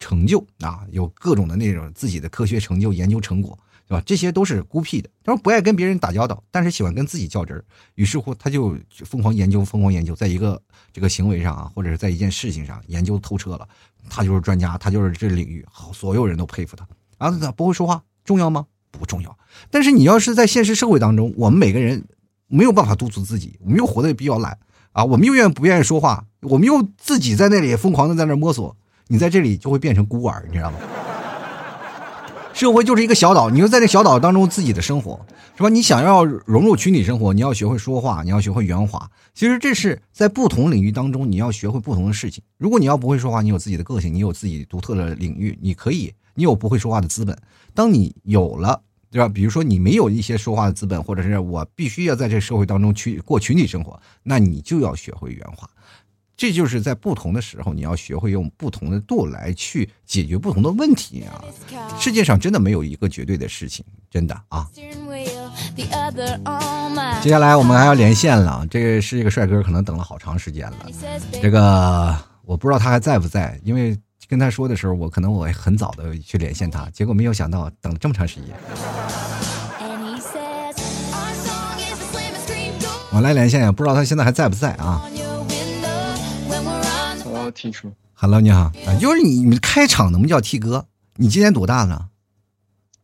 成就啊，有各种的那种自己的科学成就、研究成果。对吧？这些都是孤僻的，他说不爱跟别人打交道，但是喜欢跟自己较真儿。于是乎，他就疯狂研究，疯狂研究，在一个这个行为上啊，或者是在一件事情上研究透彻了，他就是专家，他就是这领域好，所有人都佩服他。啊，他不会说话重要吗？不重要。但是你要是在现实社会当中，我们每个人没有办法督促自己，我们又活得比较懒啊，我们又愿不愿意说话，我们又自己在那里疯狂的在那摸索，你在这里就会变成孤儿，你知道吗？社会就是一个小岛，你就在这小岛当中自己的生活，是吧？你想要融入群体生活，你要学会说话，你要学会圆滑。其实这是在不同领域当中，你要学会不同的事情。如果你要不会说话，你有自己的个性，你有自己独特的领域，你可以，你有不会说话的资本。当你有了，对吧？比如说你没有一些说话的资本，或者是我必须要在这社会当中去过群体生活，那你就要学会圆滑。这就是在不同的时候，你要学会用不同的度来去解决不同的问题啊！世界上真的没有一个绝对的事情，真的啊！接下来我们还要连线了，这个是一个帅哥，可能等了好长时间了。这个我不知道他还在不在，因为跟他说的时候，我可能我很早的去连线他，结果没有想到等了这么长时间。我来连线呀，不知道他现在还在不在啊？T 叔，Hello，你好，啊，就是你，你开场能不能叫 T 哥？你今年多大了？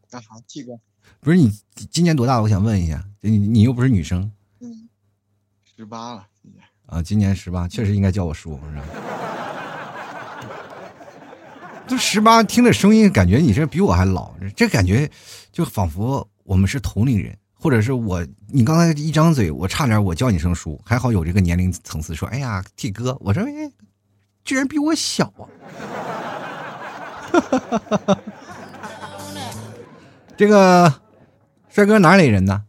干啥？T 哥，不是你今年多大？我想问一下，你你又不是女生，嗯，十八了，今年啊，今年十八，确实应该叫我叔，是吧？都十八，听着声音，感觉你这比我还老，这感觉就仿佛我们是同龄人，或者是我，你刚才一张嘴，我差点我叫你声叔，还好有这个年龄层次，说，哎呀，T 哥，我说，哎。居然比我小啊！这个帅哥哪里人呢？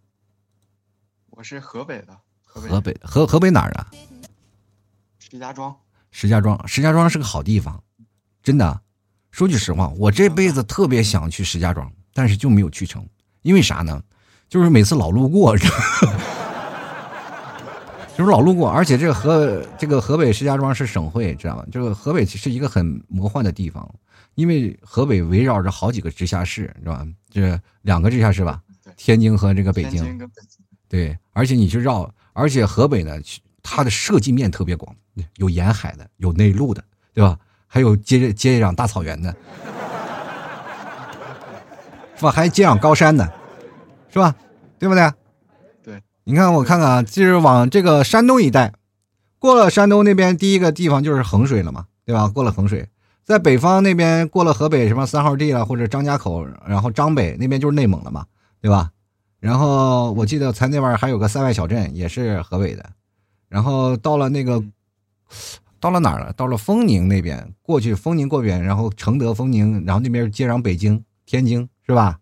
我是河北的，河北河河北哪儿啊？石家庄。石家庄，石家庄是个好地方，真的。说句实话，我这辈子特别想去石家庄，但是就没有去成，因为啥呢？就是每次老路过。就是老路过，而且这个河，这个河北石家庄是省会，知道吗？这个河北是一个很魔幻的地方，因为河北围绕着好几个直辖市，是吧？这两个直辖市吧，天津和这个北京。对，而且你去绕，而且河北呢，它的设计面特别广，有沿海的，有内陆的，对吧？还有接接壤大草原的，是吧？还接壤高山的，是吧？对不对？你看，我看看啊，就是往这个山东一带，过了山东那边，第一个地方就是衡水了嘛，对吧？过了衡水，在北方那边过了河北什么三号地了，或者张家口，然后张北那边就是内蒙了嘛，对吧？然后我记得在那边还有个塞外小镇，也是河北的。然后到了那个，到了哪儿了？到了丰宁那边，过去丰宁过边，然后承德、丰宁，然后那边接壤北京、天津，是吧？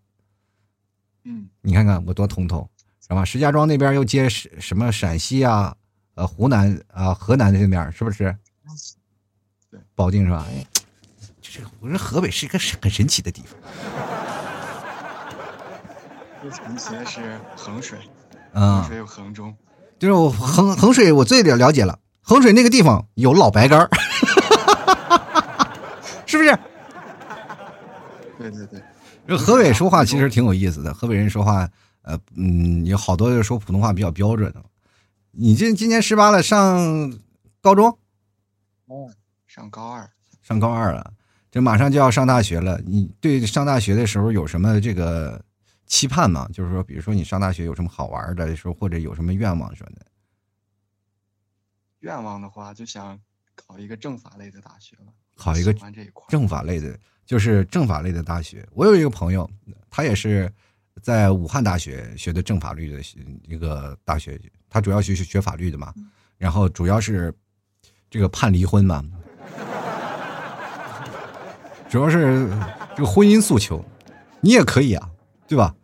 嗯，你看看我多通透。是吧？石家庄那边又接什什么陕西啊，呃，湖南啊，河南的这边是不是？对，保定是吧？哎，这我说河北是一个很神奇的地方。最神奇的是衡水，嗯，衡水有衡中，就是我衡衡水，我最了了解了。衡水那个地方有老白干 是不是？对对对，这河北说话其实挺有意思的，河北人说话。呃，嗯，有好多说普通话比较标准的。你这今年十八了，上高中？哦，上高二，上高二了，这马上就要上大学了。你对上大学的时候有什么这个期盼吗？就是说，比如说你上大学有什么好玩的，说或者有什么愿望什么的？愿望的话，就想考一个政法类的大学了。考一个政法类的，就是政法类的大学。我有一个朋友，他也是。在武汉大学学的政法律的一个大学，他主要学学法律的嘛，然后主要是这个判离婚嘛，主要是这个婚姻诉求，你也可以啊，对吧？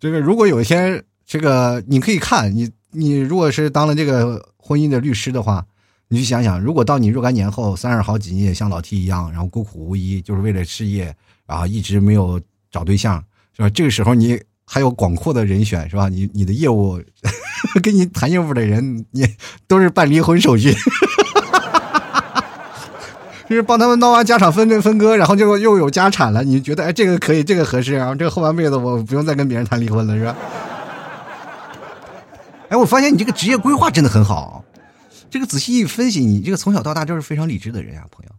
这个如果有一天，这个你可以看你，你如果是当了这个婚姻的律师的话，你去想想，如果到你若干年后，三十好几你也像老 T 一样，然后孤苦无依，就是为了事业，然后一直没有找对象，是吧？这个时候你还有广阔的人选，是吧？你你的业务，跟你谈业务的人，你都是办离婚手续。就是帮他们闹完家产分分割，然后就又有家产了。你觉得哎，这个可以，这个合适，然后这个后半辈子我不用再跟别人谈离婚了，是吧？哎，我发现你这个职业规划真的很好。这个仔细一分析，你这个从小到大就是非常理智的人呀，朋友。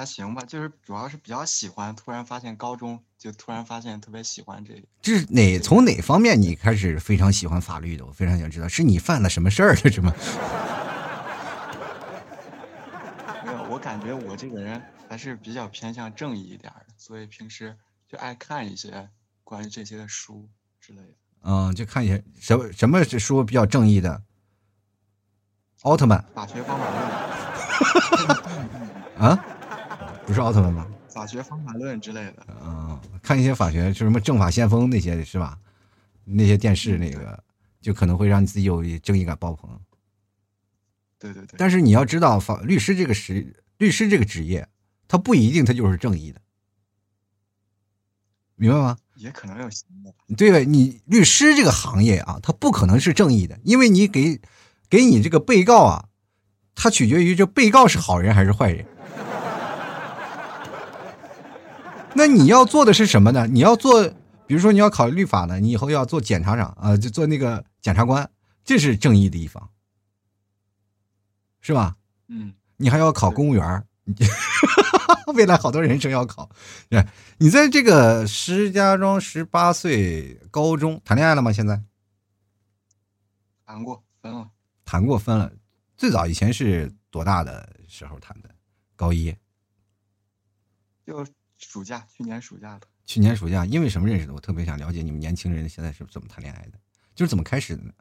还行吧，就是主要是比较喜欢。突然发现高中就突然发现特别喜欢这个。这是哪从哪方面你开始非常喜欢法律的？我非常想知道，是你犯了什么事儿了，是吗？没有，我感觉我这个人还是比较偏向正义一点的，所以平时就爱看一些关于这些的书之类的。嗯，就看一些什么什么书比较正义的？奥特曼？法学方法论？啊？不是奥特曼吧？法学方法论之类的。嗯，看一些法学，就什么正法先锋那些是吧？那些电视那个，就可能会让你自己有正义感爆棚。对对对。但是你要知道，法律师这个是。律师这个职业，他不一定他就是正义的，明白吗？也可能有新的。对你律师这个行业啊，他不可能是正义的，因为你给给你这个被告啊，他取决于这被告是好人还是坏人。那你要做的是什么呢？你要做，比如说你要考律法呢，你以后要做检察长啊，就做那个检察官，这是正义的一方，是吧？嗯。你还要考公务员 未来好多人生要考。你在这个石家庄十八岁高中谈恋爱了吗？现在谈过分了，谈过分了。最早以前是多大的时候谈的？高一，就暑假，去年暑假的。去年暑假，因为什么认识的？我特别想了解你们年轻人现在是怎么谈恋爱的，就是怎么开始的呢？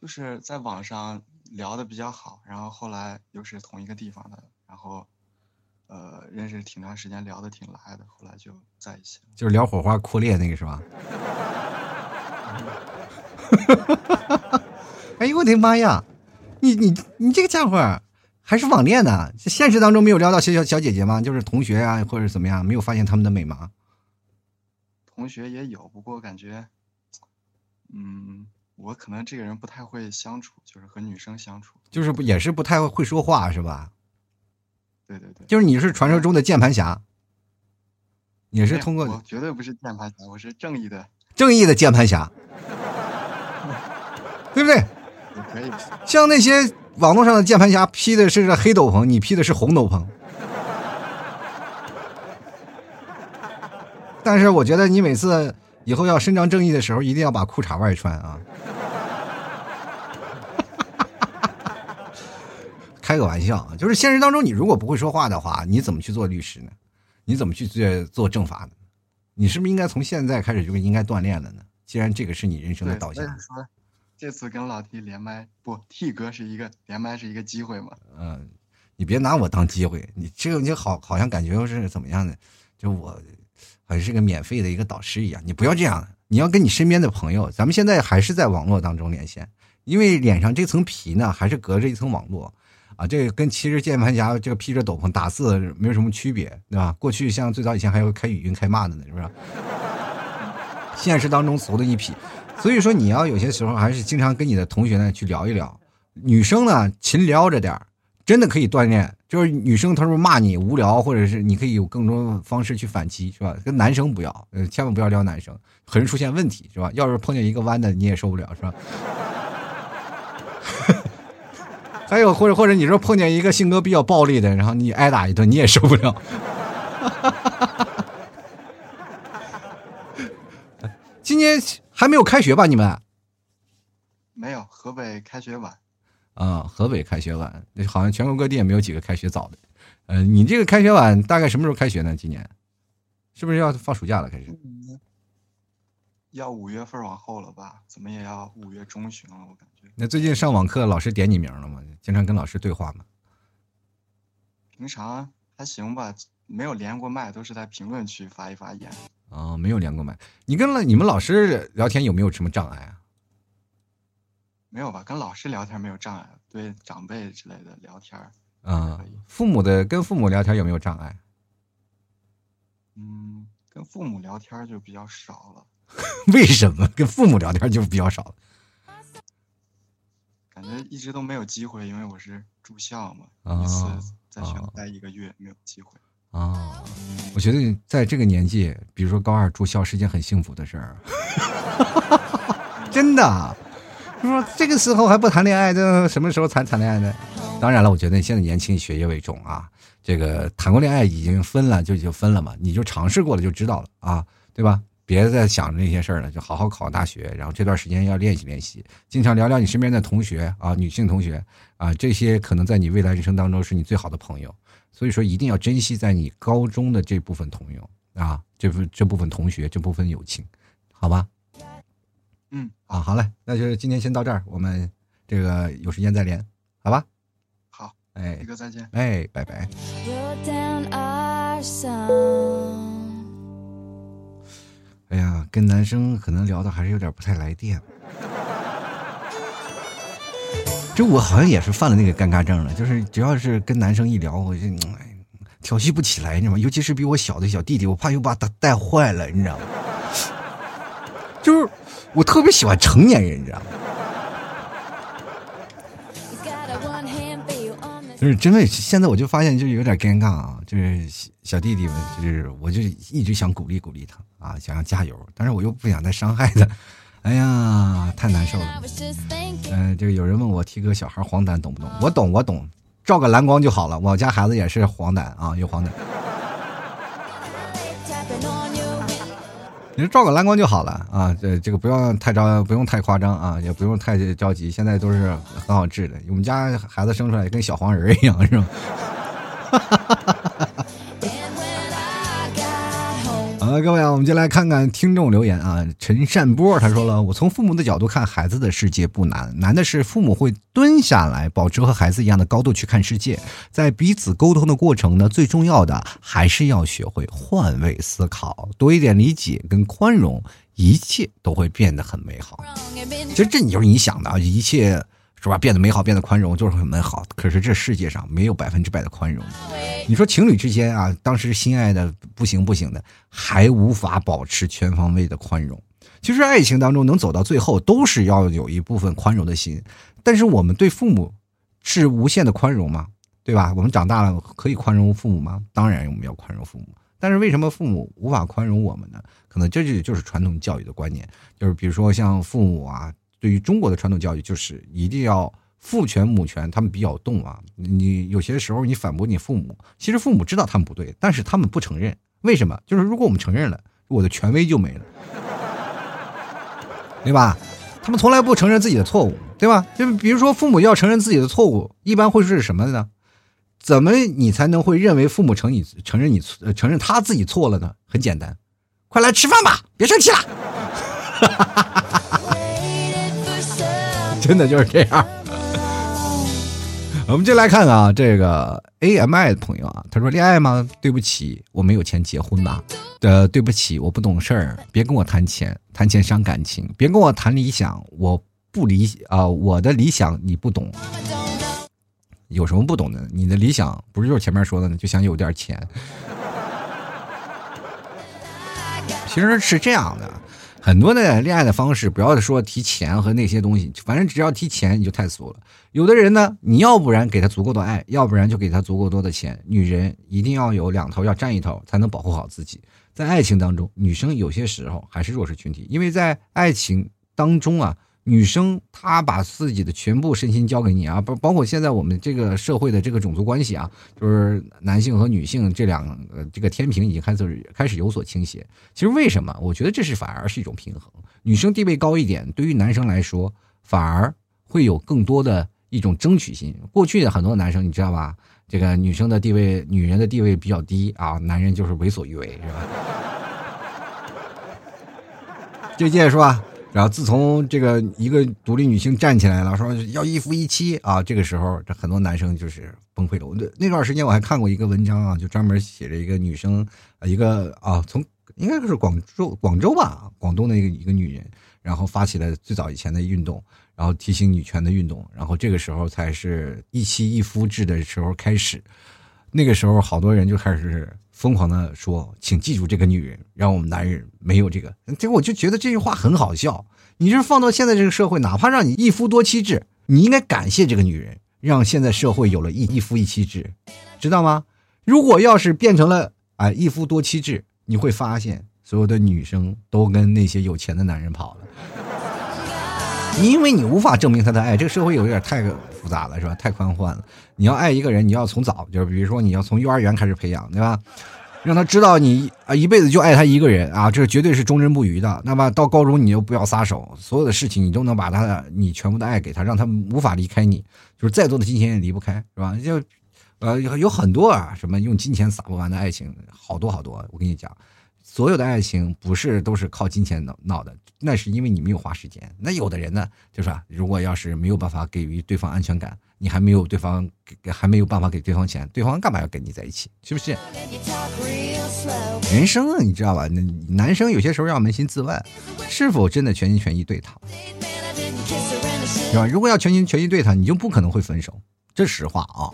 就是在网上。聊的比较好，然后后来又是同一个地方的，然后，呃，认识挺长时间，聊的挺来的，后来就在一起了。就是聊火花扩裂那个是吧？哎呦我的妈呀！你你你这个家伙还是网恋呢？现实当中没有撩到小小小姐姐吗？就是同学啊，或者怎么样，没有发现他们的美吗？同学也有，不过感觉，嗯。我可能这个人不太会相处，就是和女生相处，就是不也是不太会说话，是吧？对对对，就是你是传说中的键盘侠，也是通过，我绝对不是键盘侠，我是正义的，正义的键盘侠，对不对？可以。像那些网络上的键盘侠披的是黑斗篷，你披的是红斗篷，但是我觉得你每次。以后要伸张正义的时候，一定要把裤衩外穿啊！开个玩笑啊，就是现实当中，你如果不会说话的话，你怎么去做律师呢？你怎么去做做政法呢？你是不是应该从现在开始就应该锻炼了呢？既然这个是你人生的导向。这次跟老 T 连麦，不，T 哥是一个连麦是一个机会嘛？嗯，你别拿我当机会，你这个你好好像感觉又是怎么样的？就我。好像是个免费的一个导师一样，你不要这样，你要跟你身边的朋友，咱们现在还是在网络当中连线，因为脸上这层皮呢，还是隔着一层网络，啊，这个跟其实键盘侠这个披着斗篷打字没有什么区别，对吧？过去像最早以前还有开语音开骂的呢，是不是？现实当中俗的一批，所以说你要有些时候还是经常跟你的同学呢去聊一聊，女生呢勤撩着点真的可以锻炼。就是女生，她说骂你无聊，或者是你可以有更多方式去反击，是吧？跟男生不要，呃，千万不要撩男生，很容易出现问题，是吧？要是碰见一个弯的，你也受不了，是吧？还有，或者或者你说碰见一个性格比较暴力的，然后你挨打一顿，你也受不了。今年还没有开学吧？你们？没有，河北开学晚。啊，河北开学晚，那好像全国各地也没有几个开学早的。呃，你这个开学晚大概什么时候开学呢？今年是不是要放暑假了？开始？要五月份往后了吧？怎么也要五月中旬了，我感觉。那最近上网课，老师点你名了吗？经常跟老师对话吗？平常还行吧，没有连过麦，都是在评论区发一发言。啊，没有连过麦。你跟了你们老师聊天有没有什么障碍啊？没有吧？跟老师聊天没有障碍，对长辈之类的聊天儿啊父母的跟父母聊天有没有障碍？嗯，跟父母聊天就比较少了，为什么跟父母聊天就比较少了？感觉一直都没有机会，因为我是住校嘛，啊一次在学校啊待一个月没有机会。啊，我觉得在这个年纪，比如说高二住校是件很幸福的事儿，真的。就说这个时候还不谈恋爱，这什么时候才谈恋爱呢？当然了，我觉得现在年轻学业为重啊，这个谈过恋爱已经分了就就分了嘛，你就尝试过了就知道了啊，对吧？别再想着那些事儿了，就好好考大学，然后这段时间要练习练习，经常聊聊你身边的同学啊，女性同学啊，这些可能在你未来人生当中是你最好的朋友。所以说，一定要珍惜在你高中的这部分朋友啊，这部这部分同学，这部分友情，好吧？嗯，啊，好嘞，那就是今天先到这儿，我们这个有时间再连，好吧？好，哎一哥再见。哎，拜拜。哎呀，跟男生可能聊的还是有点不太来电。这我好像也是犯了那个尴尬症了，就是只要是跟男生一聊，我就嗯哎调戏不起来，你知道吗？尤其是比我小的小弟弟，我怕又把他带坏了，你知道吗？就是我特别喜欢成年人，你知道吗？就是真的，现在我就发现就有点尴尬啊，就是小弟弟们，就是我就一直想鼓励鼓励他啊，想要加油，但是我又不想再伤害他，哎呀，太难受了。嗯、这个有人问我 T 哥小孩黄疸懂不懂？我懂，我懂，照个蓝光就好了。我家孩子也是黄疸啊，有黄疸，你就照个蓝光就好了啊。这这个不要太着，不用太夸张啊，也不用太着急。现在都是很好治的。我们家孩子生出来跟小黄人一样，是吧？好了，各位啊，我们就来看看听众留言啊。陈善波他说了，我从父母的角度看孩子的世界不难，难的是父母会蹲下来，保持和孩子一样的高度去看世界。在彼此沟通的过程呢，最重要的还是要学会换位思考，多一点理解跟宽容，一切都会变得很美好。其实这你就是你想的啊，一切是吧？变得美好，变得宽容，就是很美好。可是这世界上没有百分之百的宽容。你说情侣之间啊，当时心爱的不行不行的，还无法保持全方位的宽容。其实爱情当中能走到最后，都是要有一部分宽容的心。但是我们对父母是无限的宽容吗？对吧？我们长大了可以宽容父母吗？当然我们要宽容父母。但是为什么父母无法宽容我们呢？可能这就就是传统教育的观念，就是比如说像父母啊，对于中国的传统教育就是一定要父权母权，他们比较动啊。你有些时候你反驳你父母，其实父母知道他们不对，但是他们不承认。为什么？就是如果我们承认了，我的权威就没了，对吧？他们从来不承认自己的错误，对吧？就比如说父母要承认自己的错误，一般会是什么呢？怎么你才能会认为父母承你承认你承认他自己错了呢？很简单，快来吃饭吧，别生气了。真的就是这样。我们就来看看啊，这个 AMI 的朋友啊，他说恋爱吗？对不起，我没有钱结婚吧。呃，对不起，我不懂事儿，别跟我谈钱，谈钱伤感情。别跟我谈理想，我不理啊、我的理想你不懂。有什么不懂的？你的理想不是就是前面说的呢？就想有点钱。其实是这样的，很多的恋爱的方式，不要说提钱和那些东西，反正只要提钱你就太俗了。有的人呢，你要不然给他足够的爱，要不然就给他足够多的钱。女人一定要有两头，要占一头，才能保护好自己。在爱情当中，女生有些时候还是弱势群体，因为在爱情当中啊，女生她把自己的全部身心交给你啊，包包括现在我们这个社会的这个种族关系啊，就是男性和女性这两呃这个天平已经开始开始有所倾斜。其实为什么？我觉得这是反而是一种平衡，女生地位高一点，对于男生来说反而会有更多的一种争取心。过去的很多男生你知道吧？这个女生的地位，女人的地位比较低啊，男人就是为所欲为，是吧？就接着说啊，然后自从这个一个独立女性站起来了，说要一夫一妻啊，这个时候这很多男生就是崩溃了。那段时间我还看过一个文章啊，就专门写着一个女生，一个啊从应该是广州广州吧，广东的一个一个女人，然后发起了最早以前的运动，然后提醒女权的运动，然后这个时候才是一妻一夫制的时候开始。那个时候，好多人就开始疯狂的说：“请记住这个女人，让我们男人没有这个。”结果我就觉得这句话很好笑。你是放到现在这个社会，哪怕让你一夫多妻制，你应该感谢这个女人，让现在社会有了一一夫一妻制，知道吗？如果要是变成了啊一夫多妻制，你会发现所有的女生都跟那些有钱的男人跑了。因为你无法证明他的爱，这个社会有点太复杂了，是吧？太宽泛了。你要爱一个人，你要从早，就是比如说你要从幼儿园开始培养，对吧？让他知道你啊一辈子就爱他一个人啊，这绝对是忠贞不渝的。那么到高中你就不要撒手，所有的事情你都能把他的你全部的爱给他，让他无法离开你，就是再多的金钱也离不开，是吧？就呃有有很多啊，什么用金钱撒不完的爱情，好多好多。我跟你讲，所有的爱情不是都是靠金钱闹闹的，那是因为你没有花时间。那有的人呢，就是啊，如果要是没有办法给予对方安全感，你还没有对方给还没有办法给对方钱，对方干嘛要跟你在一起？是不是？人生啊，你知道吧？那男生有些时候要扪心自问，是否真的全心全意对他，是吧？如果要全心全意对他，你就不可能会分手。这实话啊，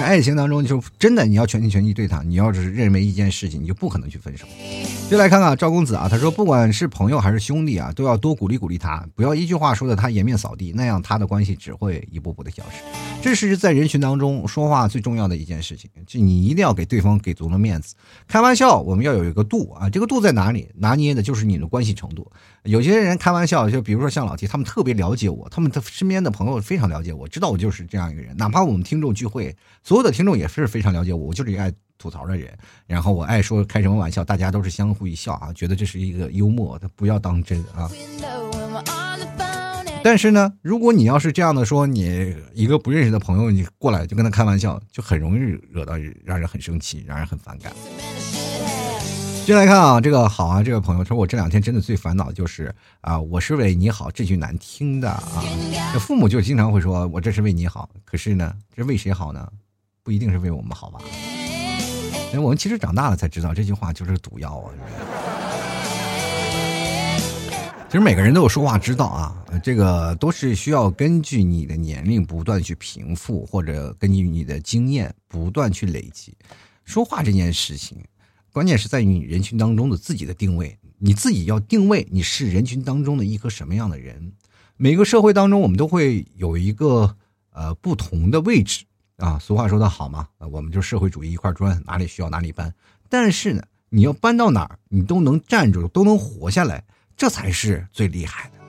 在爱情当中，就真的你要全心全意对他，你要是认为一件事情，你就不可能去分手。就来看看赵公子啊，他说，不管是朋友还是兄弟啊，都要多鼓励鼓励他，不要一句话说的他颜面扫地，那样他的关系只会一步步的消失。这是在人群当中说话最重要的一件事情，就你一定要给对方给足了面子。开玩笑，我们要有一个度啊，这个度在哪里？拿捏的就是你的关系程度。有些人开玩笑，就比如说像老 T，他们特别了解我，他们的身边的朋友非常了解我，知道我就是这样一个人。哪怕我们听众聚会，所有的听众也是非常了解我，我就是一个爱吐槽的人。然后我爱说开什么玩笑，大家都是相互一笑啊，觉得这是一个幽默，他不要当真啊。但是呢，如果你要是这样的说，你一个不认识的朋友，你过来就跟他开玩笑，就很容易惹到让人很生气，让人很反感。接来看啊，这个好啊，这个朋友说，我这两天真的最烦恼的就是啊，我是为你好这句难听的啊，这父母就经常会说我这是为你好，可是呢，这为谁好呢？不一定是为我们好吧？因为我们其实长大了才知道这句话就是毒药啊。其实每个人都有说话之道啊，这个都是需要根据你的年龄不断去平复，或者根据你的经验不断去累积。说话这件事情，关键是在于你人群当中的自己的定位，你自己要定位你是人群当中的一个什么样的人。每个社会当中，我们都会有一个呃不同的位置啊。俗话说得好嘛，我们就社会主义一块砖，哪里需要哪里搬。但是呢，你要搬到哪儿，你都能站住，都能活下来，这才是最厉害的。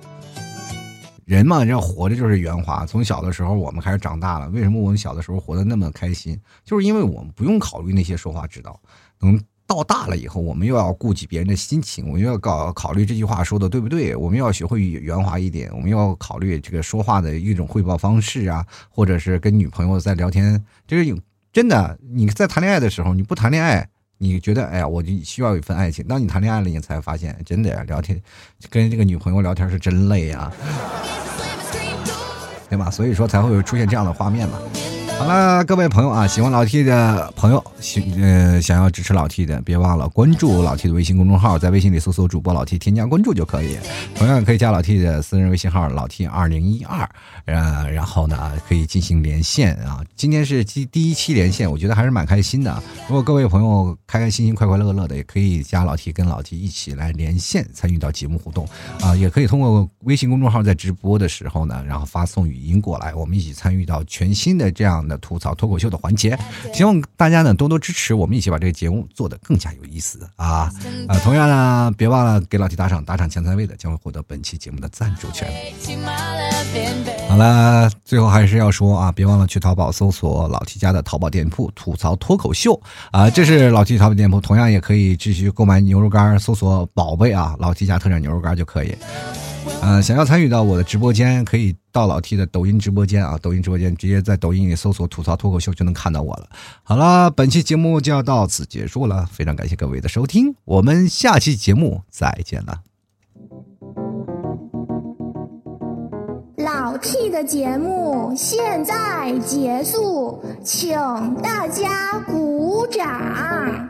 人嘛，要活着就是圆滑。从小的时候，我们开始长大了。为什么我们小的时候活得那么开心？就是因为我们不用考虑那些说话之道。能到大了以后，我们又要顾及别人的心情，我们又要搞考虑这句话说的对不对，我们要学会圆滑一点，我们要考虑这个说话的一种汇报方式啊，或者是跟女朋友在聊天，这是有真的你在谈恋爱的时候，你不谈恋爱。你觉得，哎呀，我就需要一份爱情。当你谈恋爱了，你才发现，真的呀，聊天跟这个女朋友聊天是真累啊，对吧？所以说才会有出现这样的画面嘛。好了，各位朋友啊，喜欢老 T 的朋友，喜呃想要支持老 T 的，别忘了关注老 T 的微信公众号，在微信里搜索主播老 T，添加关注就可以。同样可以加老 T 的私人微信号老 T 二零一二，呃，然后呢可以进行连线啊。今天是第第一期连线，我觉得还是蛮开心的。如果各位朋友开开心心、快快乐乐的，也可以加老 T 跟老 T 一起来连线参与到节目互动啊，也可以通过微信公众号在直播的时候呢，然后发送语音过来，我们一起参与到全新的这样的吐槽脱口秀的环节。希望大家呢多多支持，我们一起把这个节目做得更加有意思啊！啊，同样呢，别忘了给老 T 打赏，打赏前三位的将会获得本期节目的赞助权。好了，最后还是要说啊，别忘了去淘宝搜索老 T 家的淘宝店铺“吐槽脱口秀”啊，这是老 T 淘宝店铺，同样也可以继续购买牛肉干，搜索“宝贝”啊，老 T 家特产牛肉干就可以。呃，想要参与到我的直播间，可以到老 T 的抖音直播间啊，抖音直播间直接在抖音里搜索“吐槽脱口秀”就能看到我了。好了，本期节目就要到此结束了，非常感谢各位的收听，我们下期节目再见了。老 T 的节目现在结束，请大家鼓掌。